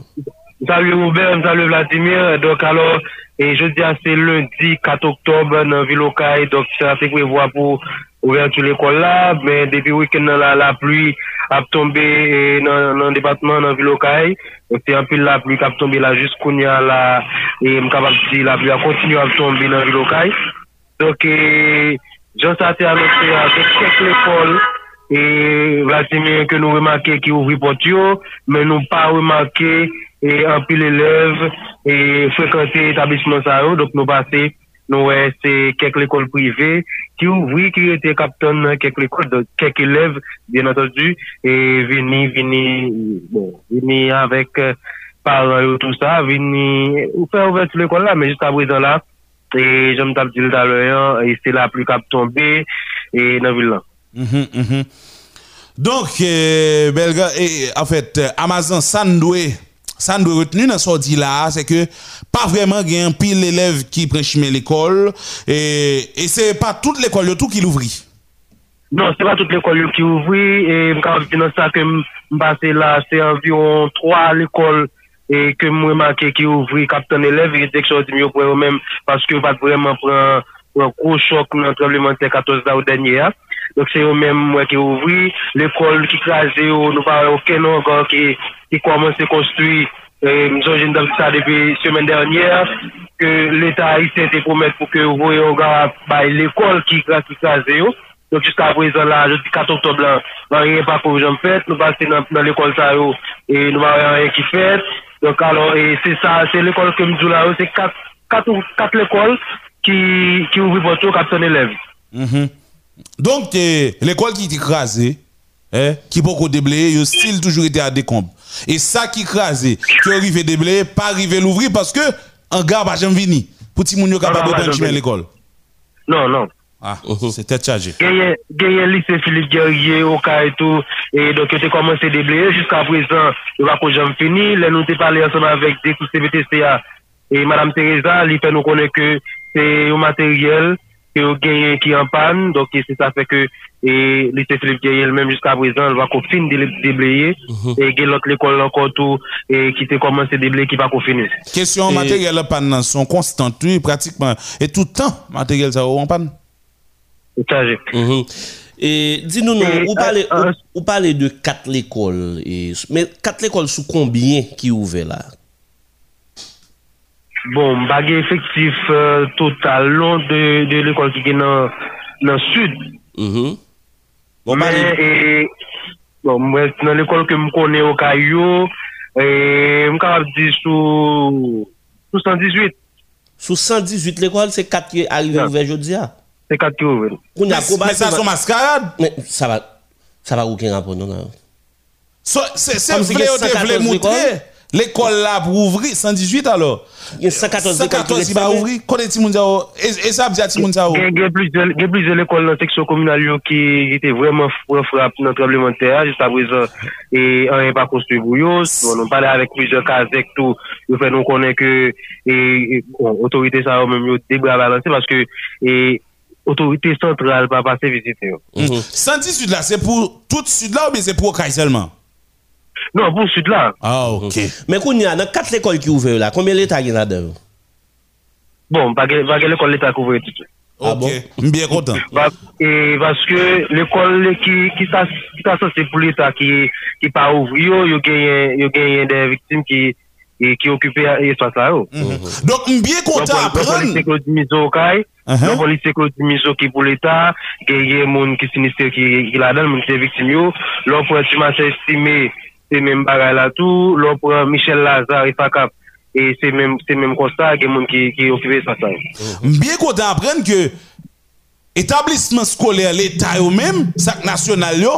Salut Robert, salut Vladimir. Donc alors, et je jeudi c'est lundi 4 octobre dans Villocaille, donc ça trafic prévoit pour ouverture l'école là, mais depuis le week-end la, la pluie a tombé dans, dans le département dans Villocaille. Donc c'est un peu la pluie qui a tombé là jusqu'où a là et je suis capable de dire la pluie a continué à tomber dans Villocaille. Donc et Jean Saté annoncé avec quelques l'école et Vladimir que nous remarquons qui ouvre portio, mais nous pas remarqué e anpil eleve e frekante etablisman sa yo, dok nou base nou e se kek l'ekol prive, ki ouvri ki ete kapton kek l'ekol, kek eleve, bien attendu, e vini, vini, bon, vini avek euh, paran yo tout sa, vini, ou fe ouve tout l'ekol la, men jist abri dan la, e jom tap dil taloyan, e se la pli kap tombe, e nan vil lan. Mm-hmm, mm-hmm. Donk, eh, belga, eh, en fèt, fait, euh, Amazon Sandway, ça nous retenu dans ce dit là, c'est que pas vraiment gain pile l'élève qui préchimait l'école et et c'est pas toute l'école tout qui l'ouvrit. Non, c'est pas toute l'école qui ouvrit et quand dans ça que passé là, c'est environ trois l'école et que moi remarqué qui ouvrit capitaine élève et direction du mieux pour eux-mêmes parce que va vraiment prendre un gros choc dans le tremblement de 14 ans dernier. Donk se yo menm mwen ki ouvri, l'ekol ki krasi yo, nou pa okè nan angan ki koman se konstruy. Mson jen dam sa depi semen dernyer, ke l'Etat ite te promet pou ke voye angan bay l'ekol ki krasi yo. Donk jiska prezon la, jodi 4 oktob lan, nan yon pa pou jom fèt, nou pa se nan l'ekol sa yo, e nou pa yon ki fèt. Donk alon, e se sa, se l'ekol ke mdou la yo, se 4 l'ekol ki ouvri poto 4 son elev. Mm-hmm. Donc, l'école qui est écrasée, hein, qui peut pas déblayer, il a still toujours été à décombre. Et ça qui est écrasé, qui arrive à déblayer, pas arriver à l'ouvrir parce que, un gars va jamais venir. Pour petit moun capable de prendre l'école. Non, non. Ah, c'est tête chargée. Gagné lycée Philippe Guerrier au cas et tout et donc il a commencé à déblayer jusqu'à présent il va pas jamais fini là nous t'ai parlé ensemble avec des CVTCA et madame Teresa il fait nous connaître que c'est un matériel que au gagné qui en panne donc et c'est ça fait que et lycée Philippe Guerrier même jusqu'à présent il va finir de déblayer et il y a l'autre l'école encore tout et qui a commencé déblayer qui va qu'on finisse Question Et- matériel en panne sont constantes, pratiquement. Et tout le temps, matériel ça en panne. Mhm. Et dis-nous, Et, vous parlez, euh, vous, parlez de quatre l'écoles. Et, mais quatre l'écoles sous combien qui ouvert là? Bon, bagye efektif euh, total lon de, de l'ekol ki gen nan, nan sud. Mm -hmm. Bon, bagye... E, bon, mwen nan l'ekol ke m konen Okayo, e, m karab di sou, sou 118. Sou 118 l'ekol, se 4 ki arrive ouve jodi a? Se 4 ki ouve. Mwen sa son maskarad? Sa va, sa va ouken rapon non a. So, se vle ou te vle moutre? L'école là pour ouvrir 118 alors. Il y a 114 114 qui va ouvrir. Connais ti moun sa et ça dit ti moun sa. Il y a plus de plus de l'école dans section communale qui était vraiment frappe dans tremblement de terre jusqu'à présent et on n'est pas construit pour eux. Bon, on parle avec plusieurs casques tout. Le fait nous connaît que et bon, autorité ça même yo balancer parce que et autorité centrale pas passer visiter. 118 mm-hmm. là c'est pour tout sud là ou bien c'est pour Kaï seulement. Non, pou sud la. Ah, ok. Men koun ya nan kat l'ekol ki ouve yo la, konbyen l'Etat gen la den yo? Bon, bagè l'ekol l'Etat ki ouve yo tout yo. Ok, mbyen kontan. E, vaske l'ekol ki sa se pou l'Etat ki pa ouve yo, yo genyen den viktim ki... ki okupe espas la yo. Donk mbyen konta apren. Non polise klo di miso okay, non polise klo di miso ki pou l'Etat, ki ye moun ki siniste ki la dan, moun ki se viktim yo, lò pou etima se estime se menm bagay la tou, lò pou Michel Lazare, Ifakap, e se menm konsta gen moun ki, ki okive sa sa. Mbyen kote apren ke etablisman skole l'Etat yo menm, sak nasyonal yo,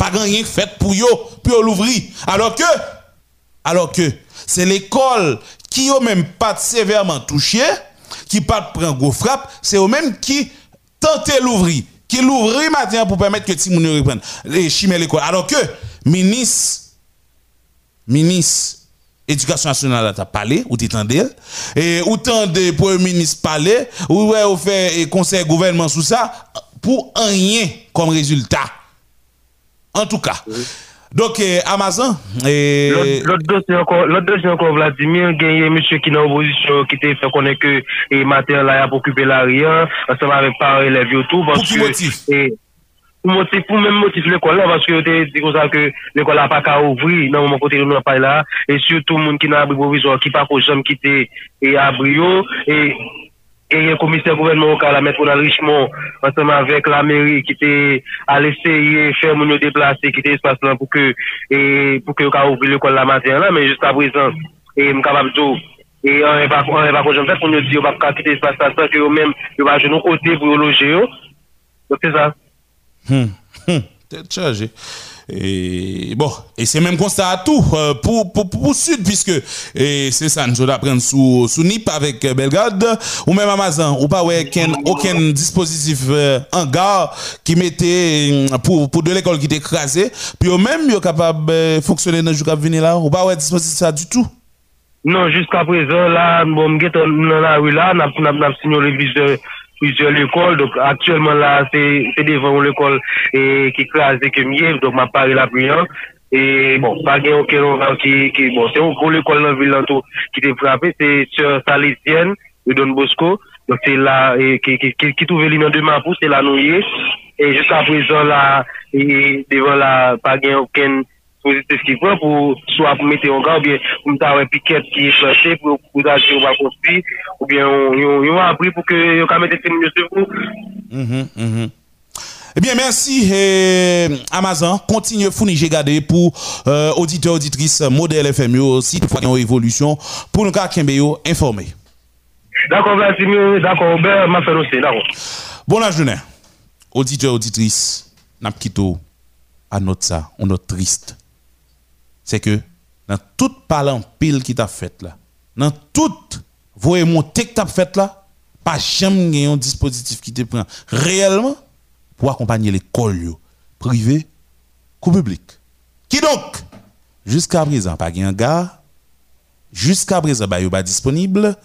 pa gen yon fèt pou yo, pou yo louvri. Alors ke, alors ke, se l'ekol ki yo menm pat severman touche, ki pat pren go frap, se yo menm ki tante louvri, ki louvri matin pou pèmèt ke ti moun yo repren. Le chimè l'ekol. Alors ke, minis ministre éducation nationale a parlé ou t'entendez et autant de premier ministre parler ou ouais ou fait et conseil gouvernement sous ça pour un rien comme résultat en tout cas. Donc eh, Amazon et L'autre dossier encore, l'autre dossier encore, Vladimir, il y a un monsieur qui est dans l'opposition, qui était fait connaître que, et matin, là, il a occupé l'arrière, ensemble avec par élèves et tout, parce Pour que, motif? et, motif, pou mèm motif l'ekol la, vaske yo te di kon sa ke l'ekol la pa ka ouvri, nan mwen kote nou la pay la, e surtout moun ki nan abri provizor, ki pa ko jom kite e abri yo, e, e yon komiser gouvernement ka la met pou nan richmon, anseman vek la meri, ki te al eseye fè moun yo deplase, ki te espase lan pou ke, e, pou ke yo ka ouvri l'ekol la mater la, men juste a prezant, e mkabab djou, E an e bako jom fèk, pou nou di yo bako kakite espasyon, sa ki yo mèm yo wajoun nou kote pou yo loje yo. Yo fè sa. Hum, hum, tête chargée. Et bon, et c'est même constat à tout euh, pour, pour, pour, pour Sud, puisque et c'est ça, nous apprendre sous, sous NIP avec euh, Belgrade, ou même Amazon, ou pas ouais, aucun, aucun dispositif euh, en gare qui mettait euh, pour, pour de l'école qui était écrasé, puis eux même, ils capable de fonctionner dans le jour venir là, ou pas ouais, dispositif ça du tout? Non, jusqu'à présent, là, bon, m'gette dans la rue là, n'a n'a n'a signalé plusieurs plusieurs écoles. Donc actuellement là, c'est devant l'école et qui classe des mieux. Donc ma part est la brillante. Et bon, pas gain aucun enfant qui, qui, bon, c'est un gros école dans la ville qui était frappé. C'est sur Salesienne, de Don Bosco. Donc c'est là, et, qui, qui, qui, qui trouve l'île de Mapou, c'est la nouillée. Et jusqu'à présent là, et devant la, pas gain aucun positif qui prend pour soit pour mettre en garde, ou bien pour mettre un piquet qui est flanché pour pour acheter ou pas construit, ou bien on, a appris pour que on mette des mieux sur vous. Eh bien, merci eh, Amazon. Continuez fournir j'ai gardé pour euh, auditeurs, auditrices, modèle FM, yo, si toutefois il y a une évolution, pour nous yo informer. D'accord, Vladimir, d'accord, Robert, m'a aussi, d'accord. Bon la journée. Auditeurs, auditrices, n'a à notre ça, on est triste. C'est que dans toute parlant pile qui t'a fait là, dans toute voyez monter que t'as fait là, pas jamais un dispositif qui te prend réellement pour accompagner l'école yo, privé ou public. Qui donc? Jusqu'à présent pas un gars jusqu'à présent bah pas disponible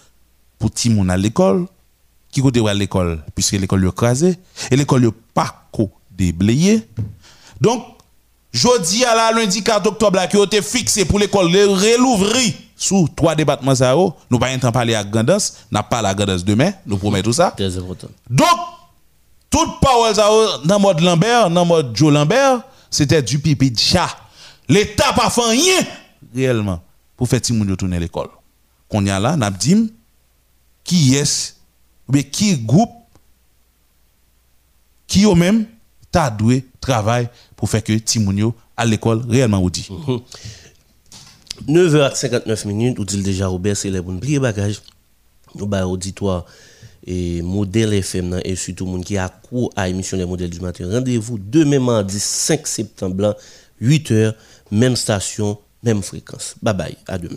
pour ti moun à l'école qui côté à l'école? Puisque l'école est crasée et l'école pas ko déblayé. Donc Jodi à la lundi 4 octobre là qui a été fixé pour l'école relouvrir sous trois départements ça yo. nous pas temps parler à Grandance, n'a pas la Grandance demain, nous promet tout ça. Donc toute parole ça yo, dans mode Lambert, dans mode Joe Lambert, c'était du pipi de chat. L'état pas fait rien réellement pour faire ti moun yo tourner l'école. Qu'on y a là, n'a dit qui est bien qui groupe? Qui eux même? T'a doué travail pour faire que Timounio à l'école réellement dit. 9h59 minutes, ou dit déjà Robert, c'est les bons plier bagage. bah, auditoire et modèle FM et surtout monde qui a cours à émission les modèles du matin. Rendez-vous demain mardi 5 septembre 8h, même station, même fréquence. Bye bye, à demain.